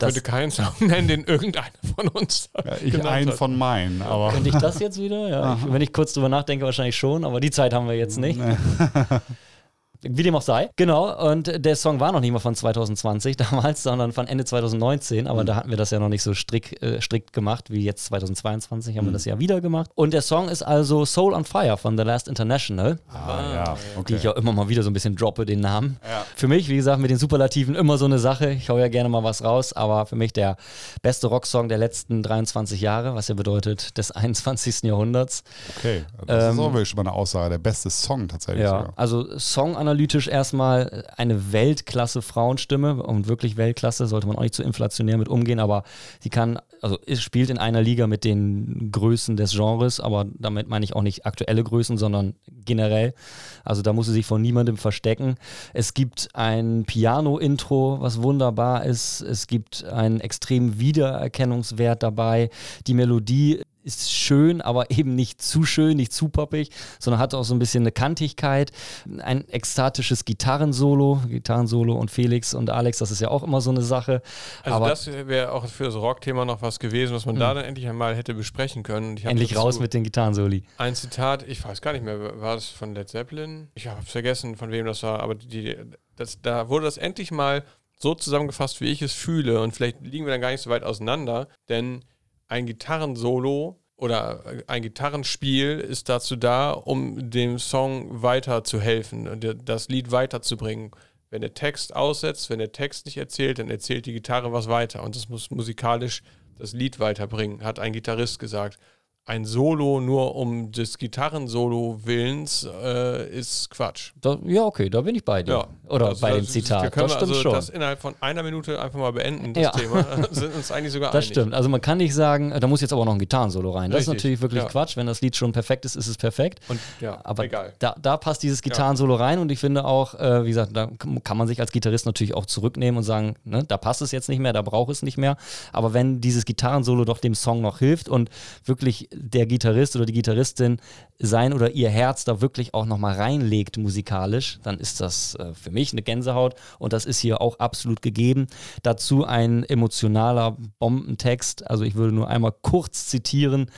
[SPEAKER 2] das,
[SPEAKER 4] könnte keinen Song nennen, den irgendeiner von uns
[SPEAKER 1] Ja, ich einen
[SPEAKER 4] hat.
[SPEAKER 1] von meinen, aber.
[SPEAKER 2] Könnte ich das jetzt wieder? Ja, ich, wenn ich kurz drüber nachdenke, wahrscheinlich schon, aber die Zeit haben wir jetzt nicht. [LAUGHS] Wie dem auch sei. Genau, und der Song war noch nicht mal von 2020 [LAUGHS] damals, sondern von Ende 2019, aber da hatten wir das ja noch nicht so strikt, äh, strikt gemacht wie jetzt 2022, haben wir das ja wieder gemacht. Und der Song ist also Soul on Fire von The Last International,
[SPEAKER 1] Ah, ja,
[SPEAKER 2] die
[SPEAKER 1] okay.
[SPEAKER 2] ich ja immer mal wieder so ein bisschen droppe, den Namen.
[SPEAKER 1] Ja.
[SPEAKER 2] Für mich, wie gesagt, mit den Superlativen immer so eine Sache. Ich hau ja gerne mal was raus, aber für mich der beste Rocksong der letzten 23 Jahre, was ja bedeutet des [LAUGHS] 21. Jahrhunderts.
[SPEAKER 1] okay. Das
[SPEAKER 2] Ähm,
[SPEAKER 1] ist auch wirklich schon mal eine Aussage. Der beste Song tatsächlich.
[SPEAKER 2] Ja,
[SPEAKER 1] sogar.
[SPEAKER 2] also songanalytisch erstmal eine Weltklasse Frauenstimme und wirklich Weltklasse, sollte man auch nicht zu inflationär mit umgehen, aber sie kann, also spielt in einer Liga mit den Größen des Genres, aber damit meine ich auch nicht aktuelle Größen, sondern generell. Also da muss sie sich vor niemandem verstecken. Es gibt ein Piano-Intro, was wunderbar ist. Es gibt einen extremen Wiedererkennungswert dabei. Die Melodie ist schön, aber [LAUGHS] eben nicht zu schön, nicht zu poppig, sondern hat auch so ein bisschen eine Kantigkeit. Ein ekstatisches Gitarrensolo, Gitarrensolo und Felix und Alex, das ist ja auch immer so eine Sache.
[SPEAKER 4] Also
[SPEAKER 2] aber
[SPEAKER 4] das wäre auch für das Rockthema noch was gewesen, was man da dann endlich einmal hätte besprechen können.
[SPEAKER 2] Endlich raus mit den Gitarrensoli.
[SPEAKER 4] Ein Zitat, ich weiß gar nicht mehr, war das von Led Zeppelin? Ich habe vergessen, von wem das war, aber die, das, da wurde das endlich mal so zusammengefasst, wie ich es fühle. Und vielleicht liegen wir dann gar nicht so weit auseinander, denn ein Gitarrensolo oder ein Gitarrenspiel ist dazu da, um dem Song weiterzuhelfen und das Lied weiterzubringen. Wenn der Text aussetzt, wenn der Text nicht erzählt, dann erzählt die Gitarre was weiter und das muss musikalisch das Lied weiterbringen, hat ein Gitarrist gesagt. Ein Solo nur um des Gitarrensolo willens äh, ist Quatsch.
[SPEAKER 2] Da, ja, okay, da bin ich bei dir.
[SPEAKER 4] Ja.
[SPEAKER 2] Oder
[SPEAKER 4] Also
[SPEAKER 2] bei dem Zitat.
[SPEAKER 4] Da können
[SPEAKER 2] Das
[SPEAKER 4] wir
[SPEAKER 2] stimmt
[SPEAKER 4] also
[SPEAKER 2] schon.
[SPEAKER 4] das innerhalb von einer Minute einfach mal beenden, das
[SPEAKER 2] Ja.
[SPEAKER 4] Thema. [LAUGHS] Sind uns eigentlich sogar
[SPEAKER 2] Das
[SPEAKER 4] einig.
[SPEAKER 2] stimmt. Also man kann nicht sagen, da muss jetzt aber noch ein Gitarrensolo rein. Das ist natürlich wirklich
[SPEAKER 4] ja.
[SPEAKER 2] Quatsch. Wenn das Lied schon perfekt ist, ist es perfekt.
[SPEAKER 4] Und ja,
[SPEAKER 2] Aber
[SPEAKER 4] egal.
[SPEAKER 2] Da, da passt dieses Gitarrensolo rein und ich finde auch, äh, wie gesagt, da kann man sich als Gitarrist natürlich auch zurücknehmen und sagen, ne, da passt es jetzt nicht mehr, da braucht es nicht mehr. Aber wenn dieses Gitarrensolo doch dem Song noch hilft und wirklich der Gitarrist oder die Gitarristin sein oder ihr Herz da wirklich auch nochmal reinlegt musikalisch, dann ist das äh, für mich eine Gänsehaut und das ist hier auch absolut gegeben. Dazu ein emotionaler Bombentext, also ich würde nur einmal kurz zitieren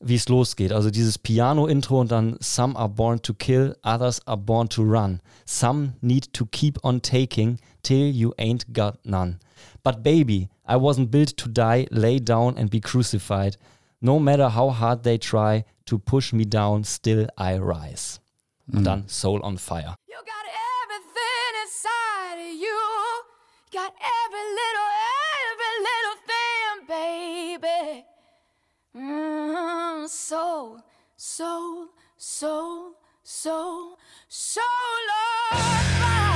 [SPEAKER 2] wie es losgeht. Also dieses Piano-Intro und dann Some are born to kill, others are born to run. Some need to keep on taking till you ain't got none. But baby, I wasn't built to die, lay down and be crucified. No matter how hard they try to push me down, still I rise. Und dann Soul on Fire.
[SPEAKER 5] You got everything inside of you. Got every little, every little thing, baby. Mm, soul, soul, soul, soul, soul on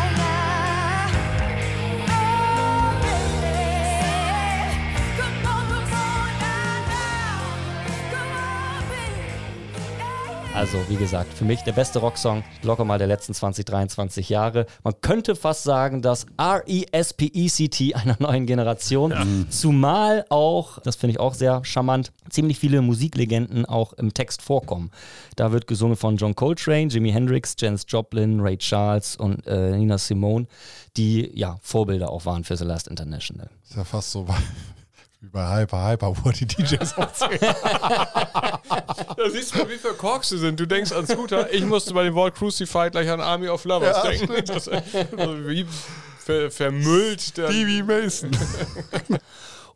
[SPEAKER 2] Also, wie gesagt, für mich der beste Rocksong, locker mal der letzten 20, 23 Jahre. Man könnte fast sagen, das R-E-S-P-E-C-T einer neuen Generation. Zumal auch, das finde ich auch sehr charmant, ziemlich viele Musiklegenden auch im Text vorkommen. Da wird gesungen von John Coltrane, Jimi Hendrix, Janis Joplin, Ray Charles und äh, Nina Simone, die ja Vorbilder auch waren für The Last International.
[SPEAKER 1] Ist ja fast so wie bei Hyper Hyper, wo die DJs [LAUGHS] aufzählen.
[SPEAKER 4] Da siehst du mal, wie viele Korks sie sind. Du denkst an Scooter. Ich musste bei dem Wort Crucified gleich an Army of Lovers
[SPEAKER 1] Ja,
[SPEAKER 4] denken. Das, also wie ver, vermüllt der.
[SPEAKER 1] Stevie Mason.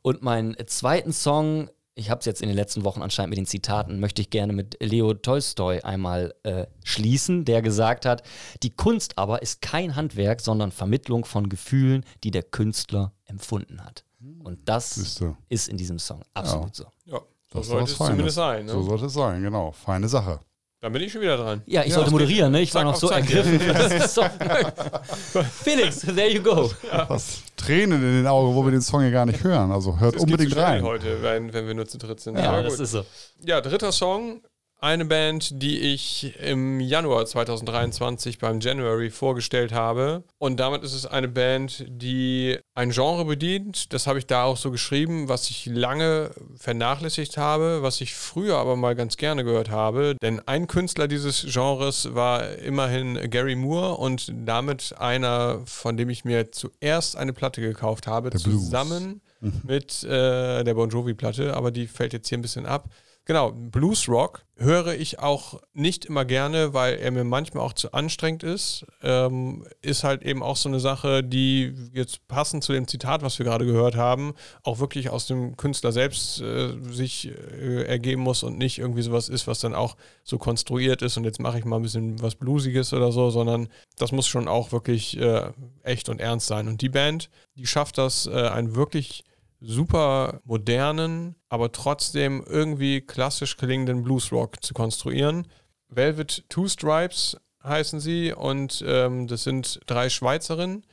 [SPEAKER 2] Und meinen zweiten Song, ich habe es jetzt in den letzten Wochen anscheinend mit den Zitaten, möchte ich gerne mit Leo Tolstoi einmal äh, schließen, der gesagt hat, die Kunst aber ist kein Handwerk, sondern Vermittlung von Gefühlen, die der Künstler empfunden hat. Und das
[SPEAKER 1] Siehste.
[SPEAKER 2] ist in diesem Song absolut so.
[SPEAKER 4] Ja, so
[SPEAKER 1] Das
[SPEAKER 4] sollte es
[SPEAKER 1] Feines.
[SPEAKER 4] zumindest sein. Ne?
[SPEAKER 1] So sollte es sein, genau. Feine Sache.
[SPEAKER 4] Dann bin ich schon wieder dran.
[SPEAKER 2] Ja, ich
[SPEAKER 1] Ja,
[SPEAKER 2] sollte moderieren, ne? Ich war noch so
[SPEAKER 4] Zack.
[SPEAKER 2] ergriffen. [LAUGHS] [LAUGHS] Felix, there you go.
[SPEAKER 1] Was Tränen in den Augen, wo wir den Song ja gar nicht hören. Also hört
[SPEAKER 4] Das
[SPEAKER 1] unbedingt rein.
[SPEAKER 4] heute, wenn, wenn wir nur zu dritt sind.
[SPEAKER 2] Ja,
[SPEAKER 4] Aber
[SPEAKER 2] das
[SPEAKER 4] gut.
[SPEAKER 2] ist so.
[SPEAKER 4] Ja, dritter Song. Eine Band, die ich im Januar 2023 beim January vorgestellt habe. Und damit ist es eine Band, die ein Genre bedient. Das habe ich da auch so geschrieben, was ich lange vernachlässigt habe, was ich früher aber mal ganz gerne gehört habe. Denn ein Künstler dieses Genres war immerhin Gary Moore und damit einer, von dem ich mir zuerst eine Platte gekauft habe, zusammen mit äh, der Bon Jovi-Platte. Aber die fällt jetzt hier ein bisschen ab. Genau, Blues Rock höre ich auch nicht immer gerne, weil er mir manchmal auch zu anstrengend ist. Ähm, ist halt eben auch so eine Sache, die jetzt passend zu dem Zitat, was wir gerade gehört haben, auch wirklich aus dem Künstler selbst äh, sich äh, ergeben muss und nicht irgendwie sowas ist, was dann auch so konstruiert ist und jetzt mache ich mal ein bisschen was Bluesiges oder so, sondern das muss schon auch wirklich äh, echt und ernst sein. Und die Band, die schafft das, äh, ein wirklich super modernen, aber trotzdem irgendwie klassisch klingenden Bluesrock zu konstruieren. Velvet Two Stripes heißen sie und ähm, das sind drei Schweizerinnen,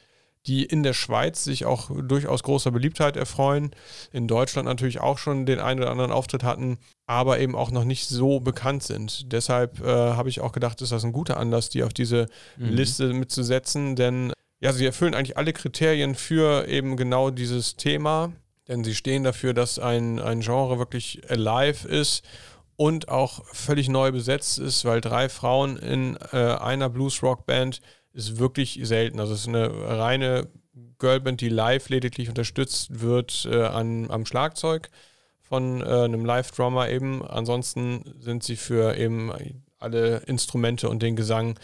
[SPEAKER 4] die in der Schweiz sich auch durchaus großer Beliebtheit erfreuen, in Deutschland natürlich auch schon den einen oder anderen Auftritt hatten, aber eben auch noch nicht so bekannt sind. Deshalb äh, habe ich auch gedacht, ist das ein guter Anlass, die auf diese Liste mitzusetzen, denn ja, sie erfüllen eigentlich alle Kriterien für eben genau dieses Thema, denn sie stehen dafür, dass ein, ein Genre wirklich alive ist und auch völlig neu besetzt ist, weil drei Frauen in äh, einer Blues-Rock-Band ist wirklich selten. Also es ist eine reine Girlband, die live lediglich unterstützt wird äh, an, am Schlagzeug von äh, einem Live-Drummer eben. Ansonsten sind sie für eben alle Instrumente und den Gesang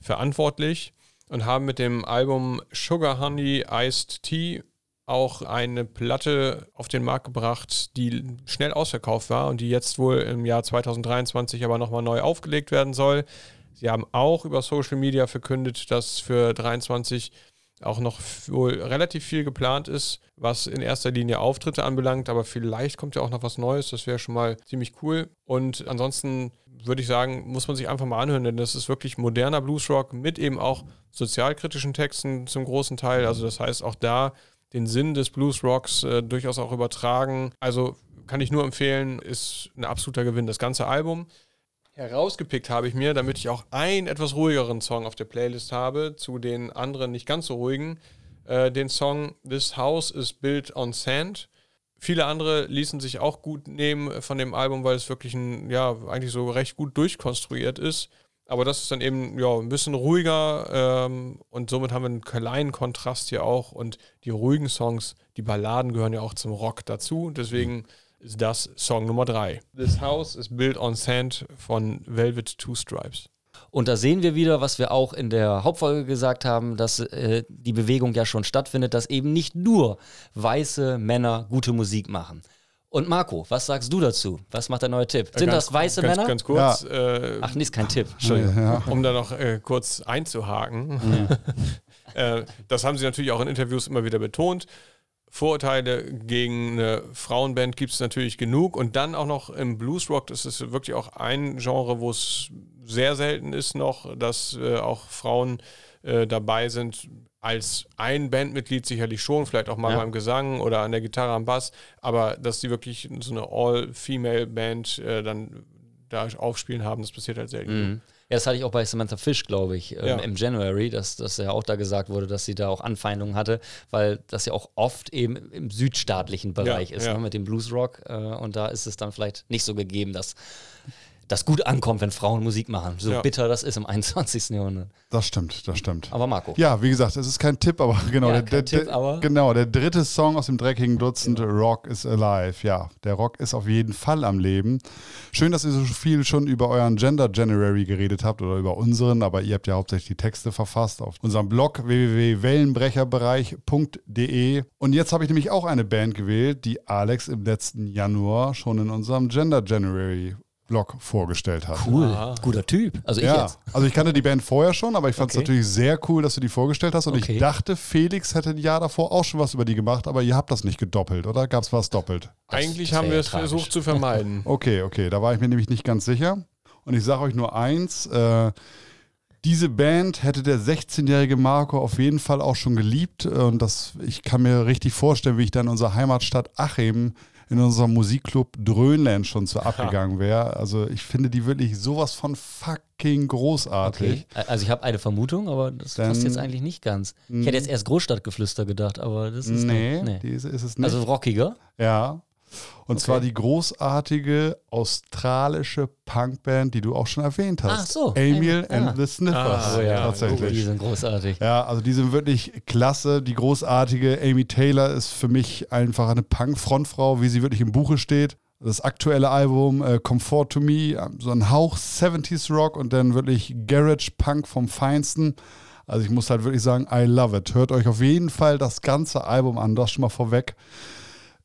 [SPEAKER 4] verantwortlich und haben mit dem Album Sugar Honey Iced Tea auch eine Platte auf den Markt gebracht, die schnell ausverkauft war und die jetzt wohl im Jahr 2023 aber nochmal neu aufgelegt werden soll. Sie haben auch über Social Media verkündet, dass für 23 auch noch wohl relativ viel geplant ist, was in erster Linie Auftritte anbelangt, aber vielleicht kommt ja auch noch was Neues, das wäre schon mal ziemlich cool. Und ansonsten würde ich sagen, muss man sich einfach mal anhören, denn das ist wirklich moderner Bluesrock mit eben auch sozialkritischen Texten zum großen Teil. Also das heißt auch da den Sinn des Bluesrocks äh, durchaus auch übertragen. Also kann ich nur empfehlen, ist ein absoluter Gewinn. Das ganze Album herausgepickt habe ich mir, damit ich auch einen etwas ruhigeren Song auf der Playlist habe, zu den anderen nicht ganz so ruhigen, äh, den Song This House is Built on Sand. Viele andere ließen sich auch gut nehmen von dem Album, weil es wirklich ein, ja, eigentlich so recht gut durchkonstruiert ist. Aber das ist dann eben ja, ein bisschen ruhiger ähm, und somit haben wir einen kleinen Kontrast hier auch. Und die ruhigen Songs, die Balladen gehören ja auch zum Rock dazu. Deswegen ist das Song Nummer drei. This House is Built on Sand von Velvet Two Stripes.
[SPEAKER 2] Und da sehen wir wieder, was wir auch in der Hauptfolge gesagt haben, dass äh, die Bewegung ja schon stattfindet, dass eben nicht nur weiße Männer gute Musik machen. Und Marco, was sagst du dazu? Was macht der neue Tipp? Sind
[SPEAKER 4] Ganz-
[SPEAKER 2] das weiße
[SPEAKER 4] ganz,
[SPEAKER 2] Männer?
[SPEAKER 4] Ganz kurz, äh,
[SPEAKER 2] Ach, nee, ist kein Tipp. Entschuldigung.
[SPEAKER 1] Ja.
[SPEAKER 4] um da noch äh, kurz einzuhaken. [LAUGHS] äh, das haben sie natürlich auch in Interviews immer wieder betont. Vorurteile gegen eine Frauenband gibt es natürlich genug. Und dann auch noch im Bluesrock, das ist wirklich auch ein Genre, wo es sehr selten ist noch, dass äh, auch Frauen äh, dabei sind. Als ein Bandmitglied sicherlich schon, vielleicht auch mal
[SPEAKER 2] Ja.
[SPEAKER 4] beim Gesang oder an der Gitarre, am Bass, aber dass die wirklich so eine All-Female-Band äh, dann da aufspielen haben, das passiert halt selten.
[SPEAKER 2] Mhm. Ja, das hatte ich auch bei Samantha Fish, glaube ich, ähm,
[SPEAKER 4] Ja.
[SPEAKER 2] im January, dass, dass ja auch da gesagt wurde, dass sie da auch Anfeindungen hatte, weil das ja auch oft eben im südstaatlichen Bereich
[SPEAKER 4] Ja,
[SPEAKER 2] ist,
[SPEAKER 4] ja.
[SPEAKER 2] Ne, mit dem Bluesrock. Äh, und da ist es dann vielleicht nicht so gegeben, dass das gut ankommt, wenn Frauen Musik machen. So
[SPEAKER 4] Ja.
[SPEAKER 2] bitter das ist im 21. Jahrhundert.
[SPEAKER 1] Das stimmt, das stimmt.
[SPEAKER 2] Aber Marco.
[SPEAKER 1] Ja, wie gesagt, es ist kein Tipp, aber [LAUGHS] genau,
[SPEAKER 2] Ja,
[SPEAKER 1] der, der,
[SPEAKER 2] Tipp, aber-
[SPEAKER 1] genau, der dritte Song aus dem dreckigen Dutzend, Rock is Alive. Ja, der Rock ist auf jeden Fall am Leben. Schön, dass ihr so viel schon über euren Gender January geredet habt oder über unseren, aber ihr habt ja hauptsächlich die Texte verfasst auf unserem Blog www.wellenbrecherbereich.de. Und jetzt habe ich nämlich auch eine Band gewählt, die Alex im letzten Januar schon in unserem Gender January Blog vorgestellt hat.
[SPEAKER 2] Cool. Guter Typ. Also ich
[SPEAKER 1] Ja,
[SPEAKER 2] jetzt.
[SPEAKER 1] also ich kannte die Band vorher schon, aber ich fand es
[SPEAKER 2] Okay.
[SPEAKER 1] natürlich sehr cool, dass du die vorgestellt hast. Und
[SPEAKER 2] Okay.
[SPEAKER 1] ich dachte, Felix hätte ein Jahr davor auch schon was über die gemacht, aber ihr habt das nicht gedoppelt, oder? Gab es was doppelt?
[SPEAKER 2] Das-
[SPEAKER 4] Eigentlich
[SPEAKER 2] das
[SPEAKER 4] haben wir es
[SPEAKER 2] tragisch.
[SPEAKER 4] versucht zu vermeiden. [LAUGHS]
[SPEAKER 1] Okay, okay, da war ich mir nämlich nicht ganz sicher. Und ich sage euch nur eins, äh, diese Band hätte der 16-jährige Marco auf jeden Fall auch schon geliebt. Und das, ich kann mir richtig vorstellen, wie ich dann in unserer Heimatstadt Achim in unserem Musikclub Dröhnland schon so abgegangen wäre. Also ich finde die wirklich sowas von fucking großartig.
[SPEAKER 2] Okay. Also ich habe eine Vermutung, aber das
[SPEAKER 1] Dann-
[SPEAKER 2] passt jetzt eigentlich nicht ganz. Ich hätte jetzt erst Großstadtgeflüster gedacht, aber das ist
[SPEAKER 1] Nee,
[SPEAKER 2] nicht. Nee.
[SPEAKER 1] diese ist es nicht.
[SPEAKER 2] Also rockiger.
[SPEAKER 1] ja. Und zwar die großartige australische Punkband, die du auch schon erwähnt hast.
[SPEAKER 2] Ach so,
[SPEAKER 1] Emil
[SPEAKER 2] Emil,
[SPEAKER 1] and
[SPEAKER 2] ah.
[SPEAKER 1] the Sniffers.
[SPEAKER 4] Ah, ja,
[SPEAKER 1] tatsächlich.
[SPEAKER 2] Die sind großartig.
[SPEAKER 1] Ja, also die sind wirklich klasse. Die großartige Amy Taylor ist für mich einfach eine Punk-Frontfrau, wie sie wirklich im Buche steht. Das aktuelle Album äh, Comfort to Me, äh, so ein Hauch 70s Rock und dann wirklich Garage Punk vom Feinsten. Also ich muss halt wirklich sagen, I love it. Hört euch auf jeden Fall das ganze Album an, das schon mal vorweg.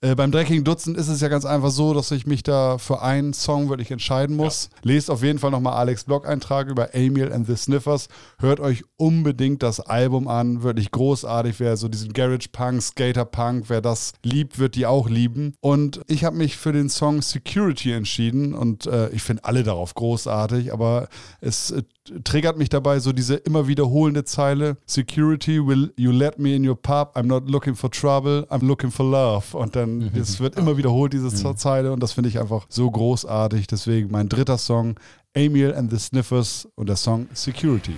[SPEAKER 1] Äh, beim Dreckigen Dutzend ist es ja ganz einfach so, dass ich mich da für einen Song wirklich entscheiden muss. Lest auf jeden Fall nochmal Alex Blog-Eintrag über Emil and the Sniffers. Hört euch unbedingt das Album an. Wirklich großartig. Wer so diesen Garage Punk, Skater Punk, wer das liebt, wird die auch lieben. Und ich habe mich für den Song Security entschieden und äh, ich finde alle darauf großartig, aber es äh, triggert mich dabei so diese immer wiederholende Zeile Security, will you let me in your pub? I'm not looking for trouble, I'm looking for love. Und dann, es wird immer wiederholt, diese Zeile und das finde ich einfach so großartig. Deswegen mein dritter Song, Emil and the Sniffers und der Song Security.
[SPEAKER 5] Security,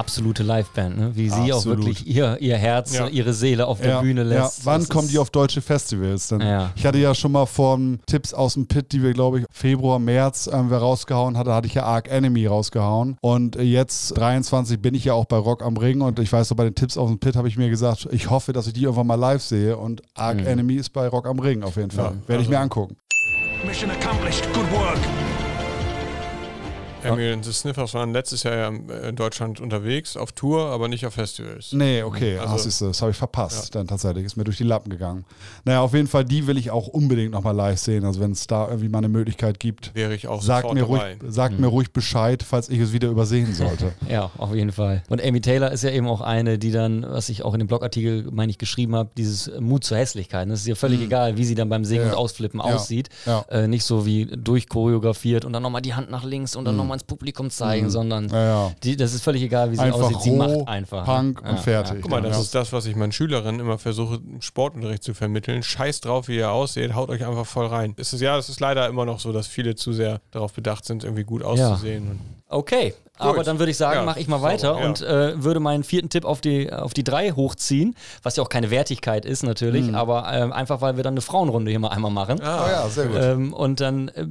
[SPEAKER 2] absolute Liveband, ne? wie sie auch
[SPEAKER 1] Absolut.
[SPEAKER 2] wirklich ihr, ihr Herz,
[SPEAKER 4] Ja.
[SPEAKER 2] ihre Seele auf der Bühne lässt.
[SPEAKER 1] Ja, wann
[SPEAKER 2] Das
[SPEAKER 1] kommen die auf deutsche Festivals? Denn
[SPEAKER 2] Ja.
[SPEAKER 1] Ich hatte ja schon mal von Tipps aus dem Pit, die wir, glaube ich, Februar, März ähm, wir rausgehauen hatte, hatte ich ja Arc Enemy rausgehauen. Und äh, jetzt, 23, bin ich ja auch bei Rock am Ring und ich weiß so, bei den Tipps aus dem Pit habe ich mir gesagt, ich hoffe, dass ich die irgendwann mal live sehe und Arc
[SPEAKER 2] Mhm.
[SPEAKER 1] Enemy ist bei Rock am Ring auf jeden Fall. Werde ich
[SPEAKER 2] also
[SPEAKER 1] mir angucken.
[SPEAKER 6] Mission accomplished. Good work.
[SPEAKER 4] Emil und the Sniffers waren letztes Jahr ja in Deutschland unterwegs, auf Tour, aber nicht auf Festivals.
[SPEAKER 1] Nee, okay,
[SPEAKER 4] Also-
[SPEAKER 1] Ach, das habe ich verpasst. Dann tatsächlich ist mir durch die Lappen gegangen. Naja, auf jeden Fall, die will ich auch unbedingt nochmal live sehen. Also wenn es da irgendwie mal eine Möglichkeit gibt,
[SPEAKER 4] Wäre ich auch
[SPEAKER 1] sagt mir, ruhig, sagt
[SPEAKER 2] Mhm.
[SPEAKER 1] mir ruhig Bescheid, falls ich es wieder übersehen sollte. [LAUGHS]
[SPEAKER 2] Ja, auf jeden Fall. Und Amy Taylor ist ja eben auch eine, die dann, was ich auch in dem Blogartikel, meine ich, geschrieben habe, dieses Mut zur Hässlichkeit. ne? Es ist ihr völlig egal, wie sie dann beim Singen
[SPEAKER 1] Mhm. Ja.
[SPEAKER 2] und Ausflippen
[SPEAKER 1] Ja.
[SPEAKER 2] aussieht.
[SPEAKER 1] Ja.
[SPEAKER 2] Äh, nicht so wie durchchoreografiert und dann nochmal die Hand nach links und dann nochmal ins Publikum zeigen, sondern
[SPEAKER 1] Mhm. Ja, ja.
[SPEAKER 2] Die, das ist völlig egal, wie sie
[SPEAKER 1] Einfach
[SPEAKER 2] aussieht. Sie
[SPEAKER 1] roh,
[SPEAKER 2] macht einfach.
[SPEAKER 1] Punk
[SPEAKER 2] Ja,
[SPEAKER 1] und fertig.
[SPEAKER 2] Ja.
[SPEAKER 4] Guck mal, das
[SPEAKER 1] Ja.
[SPEAKER 4] ist das, was ich meinen Schülerinnen immer versuche, im Sportunterricht zu vermitteln. Scheiß drauf, wie ihr aussieht, haut euch einfach voll rein. Es ist ja, es ist leider immer noch so, dass viele zu sehr darauf bedacht sind, irgendwie gut auszusehen.
[SPEAKER 2] Okay, aber dann würde ich sagen,
[SPEAKER 4] Ja,
[SPEAKER 2] mache ich mal
[SPEAKER 4] sauber,
[SPEAKER 2] weiter
[SPEAKER 4] ja.
[SPEAKER 2] und äh, würde meinen vierten Tipp auf die, auf die drei hochziehen, was ja auch keine Wertigkeit ist natürlich,
[SPEAKER 1] Mhm.
[SPEAKER 2] aber ähm, einfach, weil wir dann eine Frauenrunde hier mal einmal machen.
[SPEAKER 1] Oh ja, sehr gut.
[SPEAKER 2] Ähm, und dann, äh,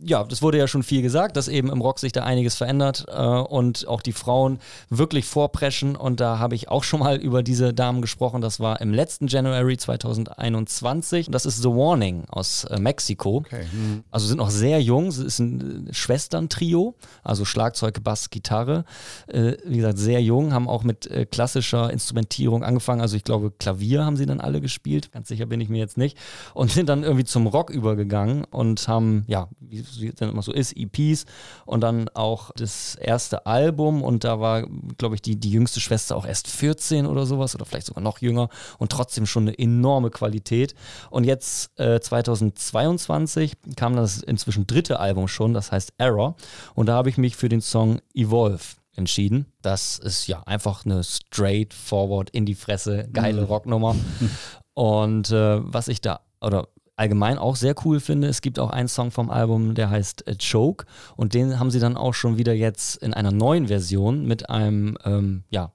[SPEAKER 2] ja, das wurde ja schon viel gesagt, dass eben im Rock sich da einiges verändert äh, und auch die Frauen wirklich vorpreschen. Und da habe ich auch schon mal [LAUGHS] über diese Damen gesprochen. Das war im letzten January 2021. Und das ist The Warning aus äh, Mexiko.
[SPEAKER 1] Okay. hm.
[SPEAKER 2] Also sind noch sehr jung. Es ist ein äh, Schwesterntrio, also Schlagzeug, Bass, Gitarre. Äh, wie gesagt, sehr jung, haben auch mit äh, klassischer Instrumentierung angefangen. Also ich glaube, Klavier haben sie dann alle gespielt. Ganz sicher bin ich mir jetzt nicht. Und sind dann irgendwie zum Rock übergegangen und haben, ja, wie wie es dann immer so ist, EPs und dann auch das erste Album. Und da war, glaube ich, die, die jüngste Schwester auch erst 14 oder sowas oder vielleicht sogar noch jünger und trotzdem schon eine enorme Qualität. Und jetzt äh, 2022 kam das inzwischen dritte Album schon, das heißt Error. Und da habe ich mich für den Song Evolve entschieden. Das ist ja einfach eine straightforward in die Fresse geile Rocknummer. [LAUGHS] Und äh, was ich da oder allgemein auch sehr cool finde, es gibt auch einen Song vom Album, der heißt äh, Choke und den haben sie dann auch schon wieder jetzt in einer neuen Version mit einem ähm, ja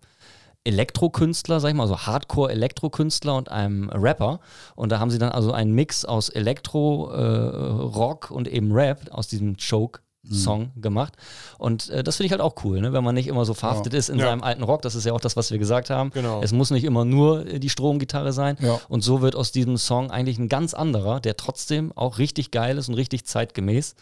[SPEAKER 2] Elektrokünstler, sag ich mal, so Hardcore-Elektrokünstler und einem Rapper. Und da haben sie dann also einen Mix aus Elektro, äh, Rock und eben Rap aus diesem Choke Song gemacht. Und äh, das finde ich halt auch cool, ne? wenn man nicht immer so verhaftet ist in
[SPEAKER 4] Ja.
[SPEAKER 2] seinem alten Rock. Das ist ja auch das, was wir gesagt haben.
[SPEAKER 4] Genau.
[SPEAKER 2] Es muss nicht immer nur äh, die Stromgitarre sein.
[SPEAKER 1] Ja.
[SPEAKER 2] Und so wird aus diesem Song eigentlich ein ganz anderer, der trotzdem auch richtig geil ist und richtig zeitgemäß.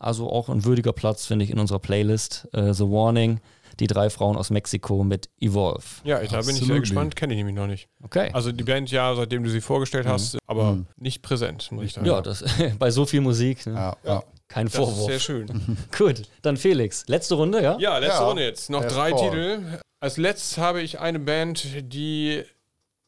[SPEAKER 2] Also auch ein würdiger Platz, finde ich, in unserer Playlist. Äh, The Warning, die drei Frauen aus Mexiko mit Evolve.
[SPEAKER 4] Ja, ich, da bin ich sehr gespannt, kenne ich nämlich noch nicht.
[SPEAKER 2] Okay.
[SPEAKER 4] Also die Band ja, seitdem du sie vorgestellt hast, aber nicht präsent, muss ich sagen.
[SPEAKER 2] ja, das [LAUGHS] bei so viel Musik, ne?
[SPEAKER 1] Ja, ja.
[SPEAKER 2] kein
[SPEAKER 4] das ist
[SPEAKER 2] Vorwurf.
[SPEAKER 4] sehr schön. [LAUGHS]
[SPEAKER 2] Gut, dann Felix. Letzte Runde, ja?
[SPEAKER 4] Ja, letzte
[SPEAKER 1] Ja.
[SPEAKER 4] Runde jetzt. Noch
[SPEAKER 1] Der
[SPEAKER 4] drei
[SPEAKER 1] Paul.
[SPEAKER 4] Titel. Als letztes habe ich eine Band, die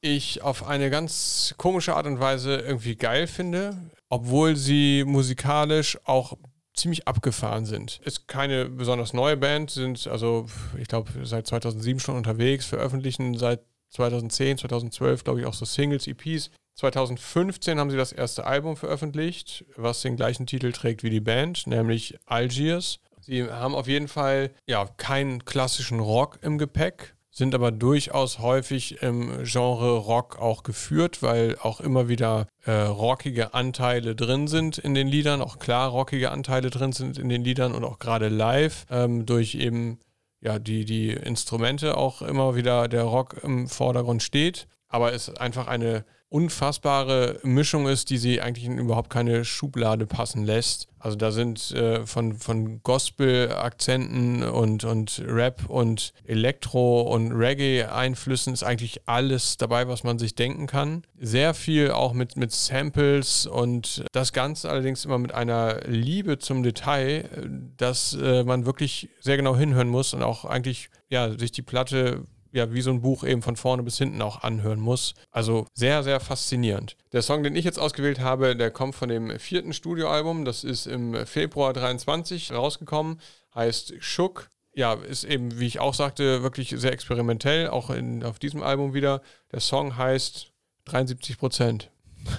[SPEAKER 4] ich auf eine ganz komische Art und Weise irgendwie geil finde, obwohl sie musikalisch auch ziemlich abgefahren sind. Ist keine besonders neue Band, sind also, ich glaube, seit 2007 schon unterwegs, veröffentlichen seit 2010, 2012, glaube ich, auch so Singles, EPs. 2015 haben sie das erste Album veröffentlicht, was den gleichen Titel trägt wie die Band, nämlich Algiers. Sie haben auf jeden Fall ja keinen klassischen Rock im Gepäck, sind aber durchaus häufig im Genre Rock auch geführt, weil auch immer wieder äh, rockige Anteile drin sind in den Liedern, auch klar rockige Anteile drin sind in den Liedern und auch gerade live ähm, durch eben ja die, die Instrumente auch immer wieder der Rock im Vordergrund steht. Aber es einfach eine unfassbare Mischung ist, die sie eigentlich in überhaupt keine Schublade passen lässt. Also da sind äh, von, von Gospel-Akzenten und, und Rap und Elektro und Reggae-Einflüssen ist eigentlich alles dabei, was man sich denken kann. Sehr viel auch mit, mit Samples und das Ganze allerdings immer mit einer Liebe zum Detail, äh, dass äh, man wirklich sehr genau hinhören muss und auch eigentlich ja, sich die Platte ja, wie so ein Buch eben von vorne bis hinten auch anhören muss. Also sehr, sehr faszinierend. Der Song, den ich jetzt ausgewählt habe, der kommt von dem vierten Studioalbum. Das ist im Februar 23 rausgekommen. Heißt Shook. Ja, ist eben, wie ich auch sagte, wirklich sehr experimentell. Auch in, auf diesem Album wieder. Der Song heißt 73 Prozent. [LAUGHS]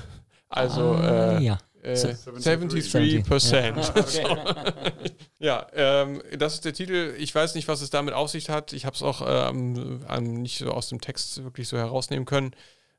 [SPEAKER 4] Also,
[SPEAKER 2] Ah,
[SPEAKER 4] äh,
[SPEAKER 2] ja.
[SPEAKER 4] Äh,
[SPEAKER 2] 73.
[SPEAKER 4] 73 Prozent. Ja, ähm, das ist der Titel. Ich weiß nicht, was es damit auf sich hat. Ich habe es auch ähm, ähm, nicht so aus dem Text wirklich so herausnehmen können.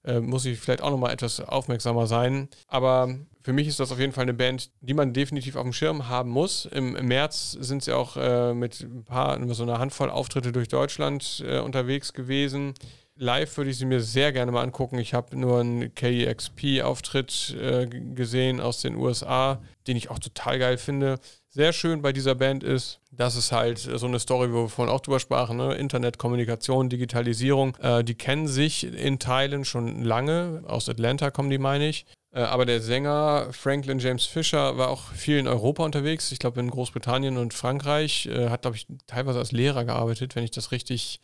[SPEAKER 4] Äh, muss ich vielleicht auch nochmal etwas aufmerksamer sein. Aber für mich ist das auf jeden Fall eine Band, die man definitiv auf dem Schirm haben muss. Im, im März sind sie auch äh, mit ein paar, so einer Handvoll Auftritte durch Deutschland äh, unterwegs gewesen. Live würde ich sie mir sehr gerne mal angucken. Ich habe nur einen KEXP-Auftritt äh, gesehen aus den USA, den ich auch total geil finde. Sehr schön bei dieser Band ist, dass es halt so eine Story, wo wir vorhin auch drüber sprachen, ne? Internet, Kommunikation, Digitalisierung, äh, die kennen sich in Teilen schon lange. Aus Atlanta kommen die, meine ich. Äh, aber der Sänger Franklin James Fisher war auch viel in Europa unterwegs. Ich glaube in Großbritannien und Frankreich. Äh, hat, glaube ich, teilweise als Lehrer gearbeitet, wenn ich das richtig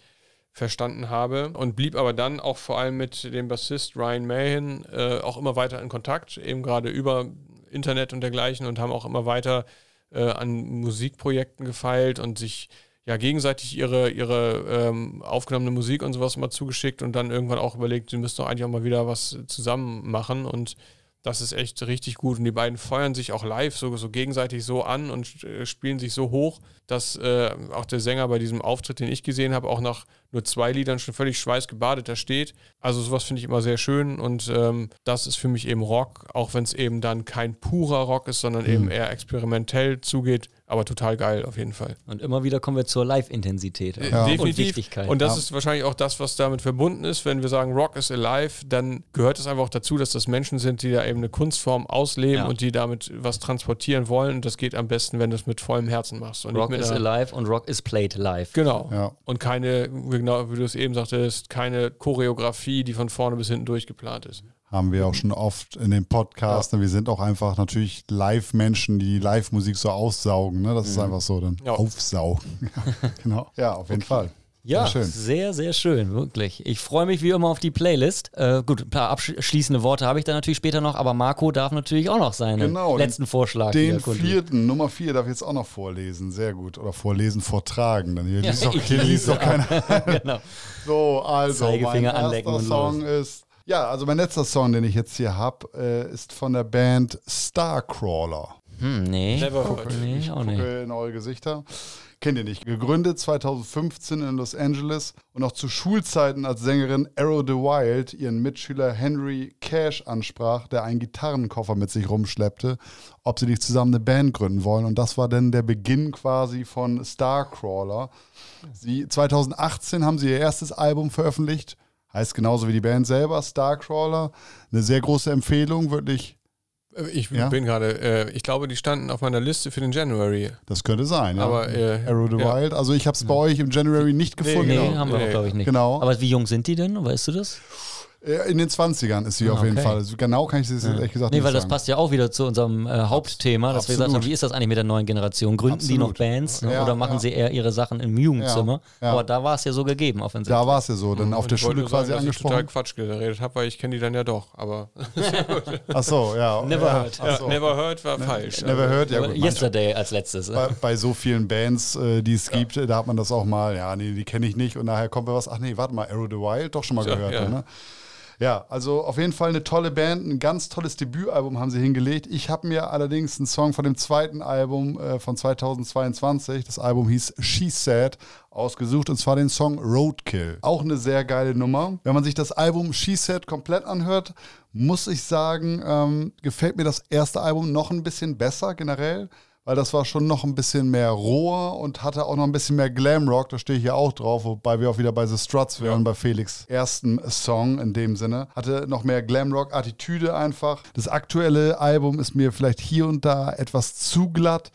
[SPEAKER 4] verstanden habe und blieb aber dann auch vor allem mit dem Bassist Ryan Mahan äh, auch immer weiter in Kontakt, eben gerade über Internet und dergleichen und haben auch immer weiter äh, an Musikprojekten gefeilt und sich ja gegenseitig ihre, ihre ähm, aufgenommene Musik und sowas mal zugeschickt und dann irgendwann auch überlegt, sie müssten doch eigentlich auch mal wieder was zusammen machen und das ist echt richtig gut und die beiden feuern sich auch live so, so gegenseitig so an und äh, spielen sich so hoch, dass äh, auch der Sänger bei diesem Auftritt, den ich gesehen habe, auch nach nur zwei Liedern schon völlig schweißgebadet da steht. Also sowas finde ich immer sehr schön und ähm, das ist für mich eben Rock, auch wenn es eben dann kein purer Rock ist, sondern eben eher experimentell zugeht, aber total geil auf jeden Fall.
[SPEAKER 2] Und immer wieder kommen wir zur Live-Intensität
[SPEAKER 4] Äh,
[SPEAKER 1] Ja.
[SPEAKER 2] und
[SPEAKER 4] Definitiv.
[SPEAKER 2] Wichtigkeit.
[SPEAKER 4] Und das ist wahrscheinlich auch das, was damit verbunden ist. Wenn wir sagen, Rock is alive, dann gehört es einfach auch dazu, dass das Menschen sind, die da eben eine Kunstform ausleben
[SPEAKER 2] Ja.
[SPEAKER 4] und die damit was transportieren wollen. Und das geht am besten, wenn du es mit vollem Herzen machst. Und
[SPEAKER 2] Rock is alive und Rock is played live.
[SPEAKER 4] Genau.
[SPEAKER 1] Ja.
[SPEAKER 4] Und keine, genau wie du es eben sagtest, keine Choreografie, die von vorne bis hinten durchgeplant ist.
[SPEAKER 1] Haben wir auch schon oft in dem Podcast. Ne? Wir sind auch einfach natürlich Live-Menschen, die Live-Musik so aussaugen. Ne? Das ist einfach so dann
[SPEAKER 4] Ja.
[SPEAKER 1] aufsaugen. [LAUGHS] genau. Ja, auf jeden Fall.
[SPEAKER 2] Ja,
[SPEAKER 1] Sehr schön.
[SPEAKER 2] sehr, sehr schön, wirklich. Ich freue mich wie immer auf die Playlist. Äh, gut, ein paar abschließende Worte habe ich dann natürlich später noch, aber Marco darf natürlich auch noch seinen
[SPEAKER 1] Genau,
[SPEAKER 2] letzten Vorschlag
[SPEAKER 1] Den vierten, Nummer vier, darf ich jetzt auch noch vorlesen. Sehr gut. Oder vorlesen, vortragen. Dann hier
[SPEAKER 2] Ja,
[SPEAKER 1] liest doch, [LAUGHS]
[SPEAKER 2] ich
[SPEAKER 1] hier liest
[SPEAKER 2] lese
[SPEAKER 1] doch keiner. [LAUGHS]
[SPEAKER 2] genau.
[SPEAKER 1] So, also mein erster Song ist. Ja, also mein letzter Song, den ich jetzt hier habe, äh, ist von der Band Starcrawler.
[SPEAKER 2] Hm, nee.
[SPEAKER 4] Never
[SPEAKER 2] Guck,
[SPEAKER 4] heard.
[SPEAKER 2] nee,
[SPEAKER 1] ich
[SPEAKER 2] auch
[SPEAKER 1] gucke
[SPEAKER 2] nicht.
[SPEAKER 1] in eure Gesichter. Kennt ihr nicht. Gegründet 2015 in Los Angeles und auch zu Schulzeiten als Sängerin Arrow the Wild ihren Mitschüler Henry Cash ansprach, der einen Gitarrenkoffer mit sich rumschleppte, ob sie nicht zusammen eine Band gründen wollen. Und das war dann der Beginn quasi von Starcrawler. Sie, 2018 haben sie ihr erstes Album veröffentlicht. Heißt genauso wie die Band selber, Starcrawler. Eine sehr große Empfehlung, wirklich.
[SPEAKER 4] Äh, Ich
[SPEAKER 1] Ja?
[SPEAKER 4] bin gerade, äh, ich glaube, die standen auf meiner Liste für den January.
[SPEAKER 1] Das könnte sein, ja.
[SPEAKER 4] Aber, äh,
[SPEAKER 1] Arrow the
[SPEAKER 4] ja.
[SPEAKER 1] Wild. Also ich habe es bei euch im January nicht gefunden.
[SPEAKER 2] Nee,
[SPEAKER 4] Genau.
[SPEAKER 2] haben wir
[SPEAKER 4] Nee.
[SPEAKER 2] auch, glaube ich, nicht.
[SPEAKER 1] Genau.
[SPEAKER 2] Aber wie jung sind die denn? Weißt du das?
[SPEAKER 1] Äh, In den 20ern ist sie
[SPEAKER 2] Ah,
[SPEAKER 1] auf jeden
[SPEAKER 2] okay.
[SPEAKER 1] Fall. Also genau kann ich das jetzt ehrlich gesagt
[SPEAKER 2] Nee,
[SPEAKER 1] nicht
[SPEAKER 2] weil das
[SPEAKER 1] sagen.
[SPEAKER 2] passt ja auch wieder zu unserem äh, Hauptthema, dass wir gesagt
[SPEAKER 1] Absolut.
[SPEAKER 2] haben, wie ist das eigentlich mit der neuen Generation? Gründen die noch
[SPEAKER 1] Absolut.
[SPEAKER 2] Bands ne?
[SPEAKER 1] Ja,
[SPEAKER 2] oder machen
[SPEAKER 1] ja.
[SPEAKER 2] sie eher ihre Sachen im Jugendzimmer?
[SPEAKER 1] Ja, ja.
[SPEAKER 2] Aber da war es ja so gegeben, offensichtlich.
[SPEAKER 1] Da war es ja so, dann auf
[SPEAKER 4] Und
[SPEAKER 1] der
[SPEAKER 4] ich
[SPEAKER 1] Schule quasi
[SPEAKER 4] sagen, dass Ich total
[SPEAKER 1] angesprochen.
[SPEAKER 4] Quatsch geredet habe, weil ich kenne die dann ja doch. Aber [LAUGHS]
[SPEAKER 1] Ach so, ja.
[SPEAKER 2] Never
[SPEAKER 1] ja,
[SPEAKER 2] heard.
[SPEAKER 4] ja,
[SPEAKER 1] so.
[SPEAKER 4] Never Heard war falsch.
[SPEAKER 1] Never
[SPEAKER 4] Also,
[SPEAKER 1] heard, ja gut. manchmal-
[SPEAKER 2] Yesterday als letztes.
[SPEAKER 1] Bei, bei so vielen Bands, äh, die es gibt, da hat man das auch mal, ja, nee, die kenne ich nicht und nachher kommt mir was, ach nee, warte mal, Arrow the Wild, doch schon mal
[SPEAKER 4] Ja,
[SPEAKER 1] gehört.
[SPEAKER 4] ja.
[SPEAKER 1] Ne? Ja, also auf jeden Fall eine tolle Band, ein ganz tolles Debütalbum haben sie hingelegt. Ich habe mir allerdings einen Song von dem zweiten Album äh, von 2022, das Album hieß She Said, ausgesucht und zwar den Song Roadkill. Auch eine sehr geile Nummer. Wenn man sich das Album She Said komplett anhört, muss ich sagen, ähm, gefällt mir das erste Album noch ein bisschen besser generell weil das war schon noch ein bisschen mehr roher und hatte auch noch ein bisschen mehr Glamrock, da stehe ich ja auch drauf, wobei wir auch wieder bei The Struts wären, bei Felix ersten Song in dem Sinne. Hatte noch mehr Glamrock-Attitüde einfach. Das aktuelle Album ist mir vielleicht hier und da etwas zu glatt.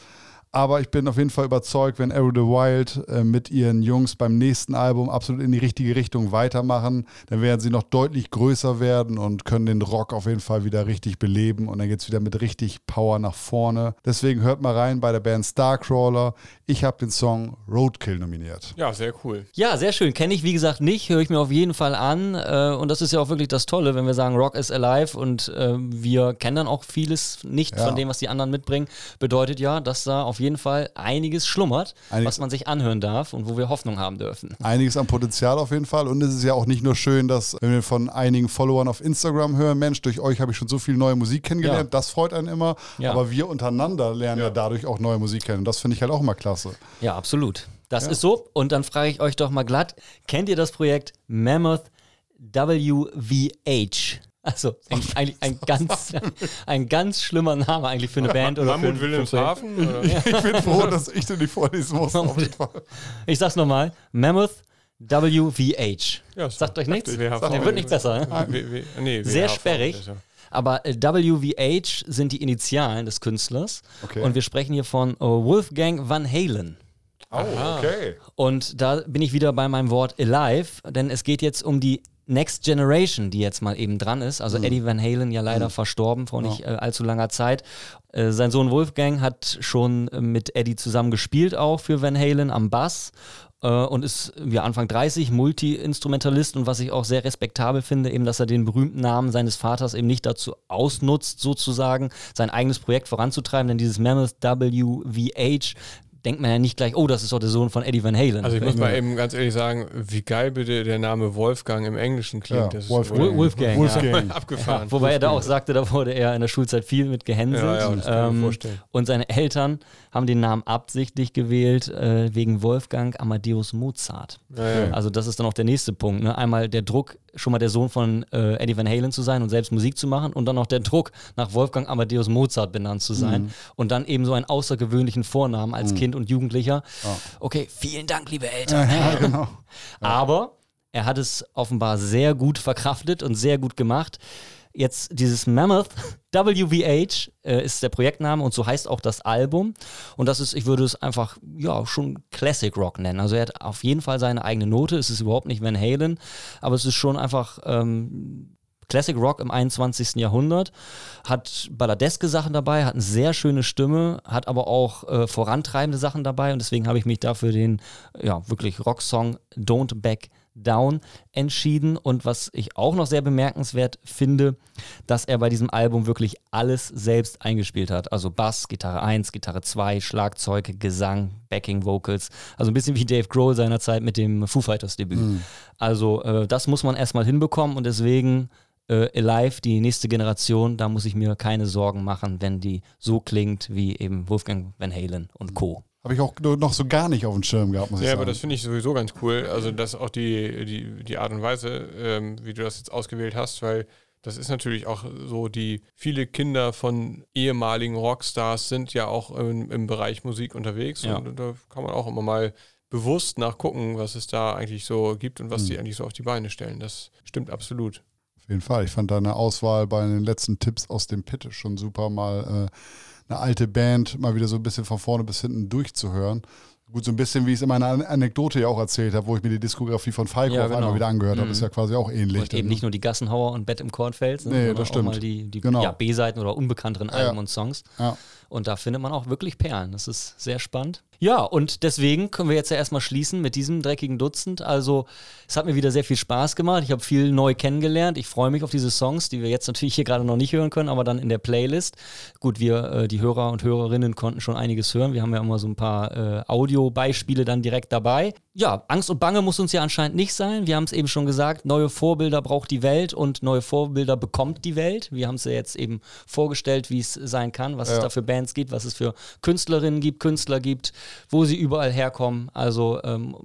[SPEAKER 1] Aber ich bin auf jeden Fall überzeugt, wenn Arrow the Wild äh, mit ihren Jungs beim nächsten Album absolut in die richtige Richtung weitermachen, dann werden sie noch deutlich größer werden und können den Rock auf jeden Fall wieder richtig beleben. Und dann geht es wieder mit richtig Power nach vorne. Deswegen hört mal rein bei der Band Starcrawler. Ich habe den Song Roadkill nominiert.
[SPEAKER 4] ja, sehr cool.
[SPEAKER 2] Ja, sehr schön. Kenne ich, wie gesagt, nicht. Höre ich mir auf jeden Fall an. Äh, und das ist ja auch wirklich das Tolle, wenn wir sagen, Rock is alive und äh, wir kennen dann auch vieles nicht
[SPEAKER 1] Ja.
[SPEAKER 2] von dem, was die anderen mitbringen. Bedeutet ja, dass da auf jeden Fall einiges schlummert,
[SPEAKER 1] Einiges-
[SPEAKER 2] was man sich anhören darf und wo wir Hoffnung haben dürfen. [LAUGHS]
[SPEAKER 1] Einiges an Potenzial auf jeden Fall. Und es ist ja auch nicht nur schön, dass wenn wir von einigen Followern auf Instagram hören, Mensch, durch euch habe ich schon so viel neue Musik kennengelernt.
[SPEAKER 2] Ja.
[SPEAKER 1] Das freut einen immer.
[SPEAKER 2] Ja.
[SPEAKER 1] Aber wir untereinander lernen ja. dadurch auch neue Musik kennen. Und das finde ich halt auch immer klasse.
[SPEAKER 2] Ja, absolut. Das ist so. Und dann frage ich euch doch mal glatt, kennt ihr das Projekt Mammoth WVH? Also ein, eigentlich ein ganz, [LAUGHS] ein ganz schlimmer Name eigentlich für eine Band oder für,
[SPEAKER 4] Mammut
[SPEAKER 2] für.
[SPEAKER 4] Wilhelmshaven? Oder? [LAUGHS]
[SPEAKER 1] Ich bin froh, dass ich den nicht vorlesen muss. Auf jeden Fall.
[SPEAKER 2] Ich sag's nochmal, Mammoth WVH.
[SPEAKER 4] Ja,
[SPEAKER 2] Sagt euch nichts? Der wird nicht besser. Ne?
[SPEAKER 4] Nee,
[SPEAKER 2] Sehr sperrig. Aber äh, WVH sind die Initialen des Künstlers.
[SPEAKER 1] Okay.
[SPEAKER 2] Und wir sprechen hier von äh, Wolfgang Van Halen.
[SPEAKER 1] Oh, okay.
[SPEAKER 2] Und da bin ich wieder bei meinem Wort alive, denn es geht jetzt um die Next Generation, die jetzt mal eben dran ist. Also Eddie Van Halen ja leider verstorben vor nicht äh, allzu langer Zeit. Äh, sein Sohn Wolfgang hat schon äh, mit Eddie zusammen gespielt, auch für Van Halen am Bass. äh, Und ist ja Anfang 30, Multi-Instrumentalist und was ich auch sehr respektabel finde, eben, dass er den berühmten Namen seines Vaters eben nicht dazu ausnutzt, sozusagen sein eigenes Projekt voranzutreiben, denn dieses Mammoth WVH denkt man ja nicht gleich, oh, das ist doch der Sohn von Eddie Van Halen.
[SPEAKER 4] Also ich muss mal eben ganz ehrlich sagen, wie geil bitte der Name Wolfgang im Englischen klingt.
[SPEAKER 1] Ja,
[SPEAKER 4] das ist
[SPEAKER 1] Wolfgang.
[SPEAKER 4] wohl
[SPEAKER 2] Wolfgang,
[SPEAKER 1] Wolfgang. [LAUGHS]
[SPEAKER 4] abgefahren.
[SPEAKER 2] Wobei er da auch sagte, da wurde er in der Schulzeit viel mit gehänselt.
[SPEAKER 4] Ja, ja, das kann ich mir vorstellen.
[SPEAKER 2] Und seine Eltern haben den Namen absichtlich gewählt äh, wegen Wolfgang Amadeus Mozart.
[SPEAKER 4] Ja, ja.
[SPEAKER 2] Also das ist dann auch der nächste Punkt. Ne? Einmal der Druck, schon mal der Sohn von äh, Eddie Van Halen zu sein und selbst Musik zu machen und dann noch der Druck, nach Wolfgang Amadeus Mozart benannt zu sein und dann eben so einen außergewöhnlichen Vornamen als Kind und Jugendlicher. Okay, vielen Dank, liebe Eltern.
[SPEAKER 1] Ja, genau. [LAUGHS]
[SPEAKER 2] Aber er hat es offenbar sehr gut verkraftet und sehr gut gemacht. Jetzt dieses Mammoth [LAUGHS] WVH äh, ist der Projektname und so heißt auch das Album. Und das ist, ich würde es einfach, ja, schon Classic Rock nennen. Also er hat auf jeden Fall seine eigene Note. Es ist überhaupt nicht Van Halen, aber es ist schon einfach ähm, Classic Rock im 21. Jahrhundert, hat balladeske Sachen dabei, hat eine sehr schöne Stimme, hat aber auch äh, vorantreibende Sachen dabei und deswegen habe ich mich dafür den, ja, wirklich Rocksong Don't Back Down entschieden und was ich auch noch sehr bemerkenswert finde, dass er bei diesem Album wirklich alles selbst eingespielt hat. Also Bass, Gitarre 1, Gitarre 2, Schlagzeug, Gesang, Backing Vocals. Also ein bisschen wie Dave Grohl seinerzeit mit dem Foo Fighters Debüt. Also äh, das muss man erstmal hinbekommen und deswegen äh, Alive, die nächste Generation, da muss ich mir keine Sorgen machen, wenn die so klingt wie eben Wolfgang Van Halen und Co.
[SPEAKER 1] Habe ich auch noch so gar nicht auf dem Schirm gehabt, muss ich
[SPEAKER 4] Ja,
[SPEAKER 1] sagen.
[SPEAKER 4] aber das finde ich sowieso ganz cool. Also, dass auch die, die, die Art und Weise, ähm, wie du das jetzt ausgewählt hast, weil das ist natürlich auch so, die viele Kinder von ehemaligen Rockstars sind ja auch im, im Bereich Musik unterwegs.
[SPEAKER 2] Ja.
[SPEAKER 4] Und da kann man auch immer mal bewusst nachgucken, was es da eigentlich so gibt und was die eigentlich so auf die Beine stellen. Das stimmt absolut.
[SPEAKER 1] Auf jeden Fall. Ich fand deine Auswahl bei den letzten Tipps aus dem Pit schon super, mal äh, eine alte Band mal wieder so ein bisschen von vorne bis hinten durchzuhören. Gut, so ein bisschen, wie ich es in meiner An- Anekdote ja auch erzählt habe, wo ich mir die Diskografie von Falco
[SPEAKER 2] Ja,
[SPEAKER 1] auf einmal
[SPEAKER 2] genau.
[SPEAKER 1] wieder angehört habe.
[SPEAKER 2] Mhm.
[SPEAKER 1] Ist ja quasi auch ähnlich.
[SPEAKER 2] Und eben nicht nur die Gassenhauer und Bett im Kornfeld,
[SPEAKER 1] Nee,
[SPEAKER 2] sondern
[SPEAKER 1] das
[SPEAKER 2] auch
[SPEAKER 1] stimmt.
[SPEAKER 2] mal die, die
[SPEAKER 1] Genau.
[SPEAKER 2] ja, B-Seiten oder unbekannteren Alben und Songs.
[SPEAKER 1] Ja.
[SPEAKER 2] Und da findet man auch wirklich Perlen. Das ist sehr spannend. Ja, und deswegen können wir jetzt ja erstmal schließen mit diesem dreckigen Dutzend. Also, es hat mir wieder sehr viel Spaß gemacht. Ich habe viel neu kennengelernt. Ich freue mich auf diese Songs, die wir jetzt natürlich hier gerade noch nicht hören können, aber dann in der Playlist. Gut, wir, äh, die Hörer und Hörerinnen, konnten schon einiges hören. Wir haben ja immer so ein paar äh, Audiobeispiele dann direkt dabei. Ja, Angst und Bange muss uns ja anscheinend nicht sein. Wir haben es eben schon gesagt, neue Vorbilder braucht die Welt und neue Vorbilder bekommt die Welt. Wir haben es ja jetzt eben vorgestellt, wie es sein kann, was es da für Bands gibt, was es für Künstlerinnen gibt, Künstler gibt, wo sie überall herkommen. Also ähm,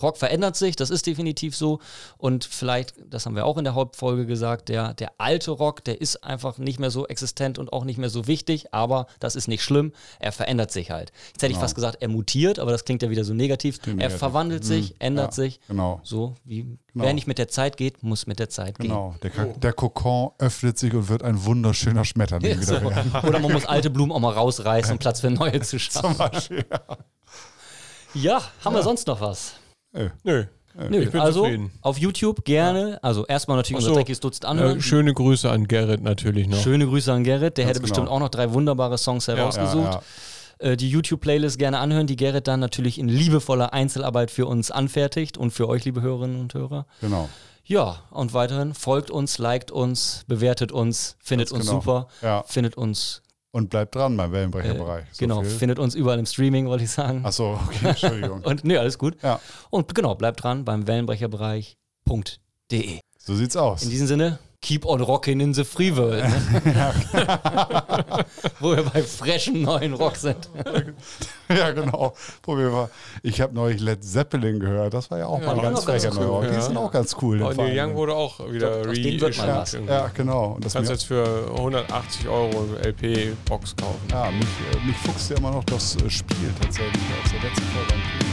[SPEAKER 2] Rock verändert sich, das ist definitiv so. Und vielleicht, das haben wir auch in der Hauptfolge gesagt, der, der alte Rock, der ist einfach nicht mehr so existent und auch nicht mehr so wichtig, aber das ist nicht schlimm. Er verändert sich halt. Jetzt hätte ich fast gesagt, er mutiert, aber das klingt ja wieder so negativ. Er
[SPEAKER 1] negativ.
[SPEAKER 2] verwandelt sich, ändert
[SPEAKER 1] Ja,
[SPEAKER 2] sich.
[SPEAKER 1] genau.
[SPEAKER 2] So wie wer nicht mit der Zeit geht, muss mit der Zeit gehen.
[SPEAKER 1] Genau. Der, Ka- der Kokon öffnet sich und wird ein wunderschöner Schmetterling wieder
[SPEAKER 2] So. [LAUGHS] Oder man muss alte Blumen auch mal rausreißen, um Platz für neue zu [LAUGHS] schaffen.
[SPEAKER 1] Zum Beispiel.
[SPEAKER 2] Ja, haben wir sonst noch was?
[SPEAKER 1] Äh,
[SPEAKER 4] Nö.
[SPEAKER 2] Nö,
[SPEAKER 4] ich bin
[SPEAKER 2] also
[SPEAKER 4] zufrieden.
[SPEAKER 2] auf YouTube gerne, also erstmal natürlich
[SPEAKER 4] Ach
[SPEAKER 2] unser
[SPEAKER 4] so.
[SPEAKER 2] dreckiges Dutzend anhören.
[SPEAKER 4] Äh, schöne Grüße an Gerrit natürlich noch.
[SPEAKER 2] Schöne Grüße an Gerrit, der hätte
[SPEAKER 1] genau.
[SPEAKER 2] bestimmt auch noch drei wunderbare Songs herausgesucht. Äh, Die YouTube-Playlist gerne anhören, die Gerrit dann natürlich in liebevoller Einzelarbeit für uns anfertigt und für euch, liebe Hörerinnen und Hörer.
[SPEAKER 1] Genau.
[SPEAKER 2] Ja, und weiterhin folgt uns, liked uns, bewertet uns, findet
[SPEAKER 1] Ganz
[SPEAKER 2] uns
[SPEAKER 1] genau.
[SPEAKER 2] super,
[SPEAKER 1] Ja.
[SPEAKER 2] findet uns,
[SPEAKER 1] Und bleibt dran beim
[SPEAKER 2] äh,
[SPEAKER 1] Wellenbrecherbereich. So
[SPEAKER 2] genau,
[SPEAKER 1] viel.
[SPEAKER 2] findet uns überall im Streaming, wollte ich sagen.
[SPEAKER 1] Achso, okay, Entschuldigung. [LAUGHS]
[SPEAKER 2] Und nee, alles gut.
[SPEAKER 1] ja,
[SPEAKER 2] Und genau, bleibt dran beim Wellenbrecherbereich.de.
[SPEAKER 1] so sieht's aus.
[SPEAKER 2] In diesem Sinne, keep on rocking in the free world. Ne? [LAUGHS] Wo wir bei freshen neuen Rock sind.
[SPEAKER 1] ja, genau. Probieren wir. Ich habe neulich Led Zeppelin gehört. Das war ja auch mal ein
[SPEAKER 2] die
[SPEAKER 1] ganz frecher
[SPEAKER 2] cool,
[SPEAKER 1] Neurock. Die
[SPEAKER 4] ja.
[SPEAKER 1] sind auch ganz cool.
[SPEAKER 4] Oh,
[SPEAKER 1] den
[SPEAKER 4] Neil. Young wurde auch wieder
[SPEAKER 2] mal
[SPEAKER 1] ja, ja, genau. Und das
[SPEAKER 4] Kannst jetzt für 180 Euro LP-Box kaufen.
[SPEAKER 1] ja, mich, äh, mich fuchst ja immer noch das äh, Spiel tatsächlich aus der letzten Folge.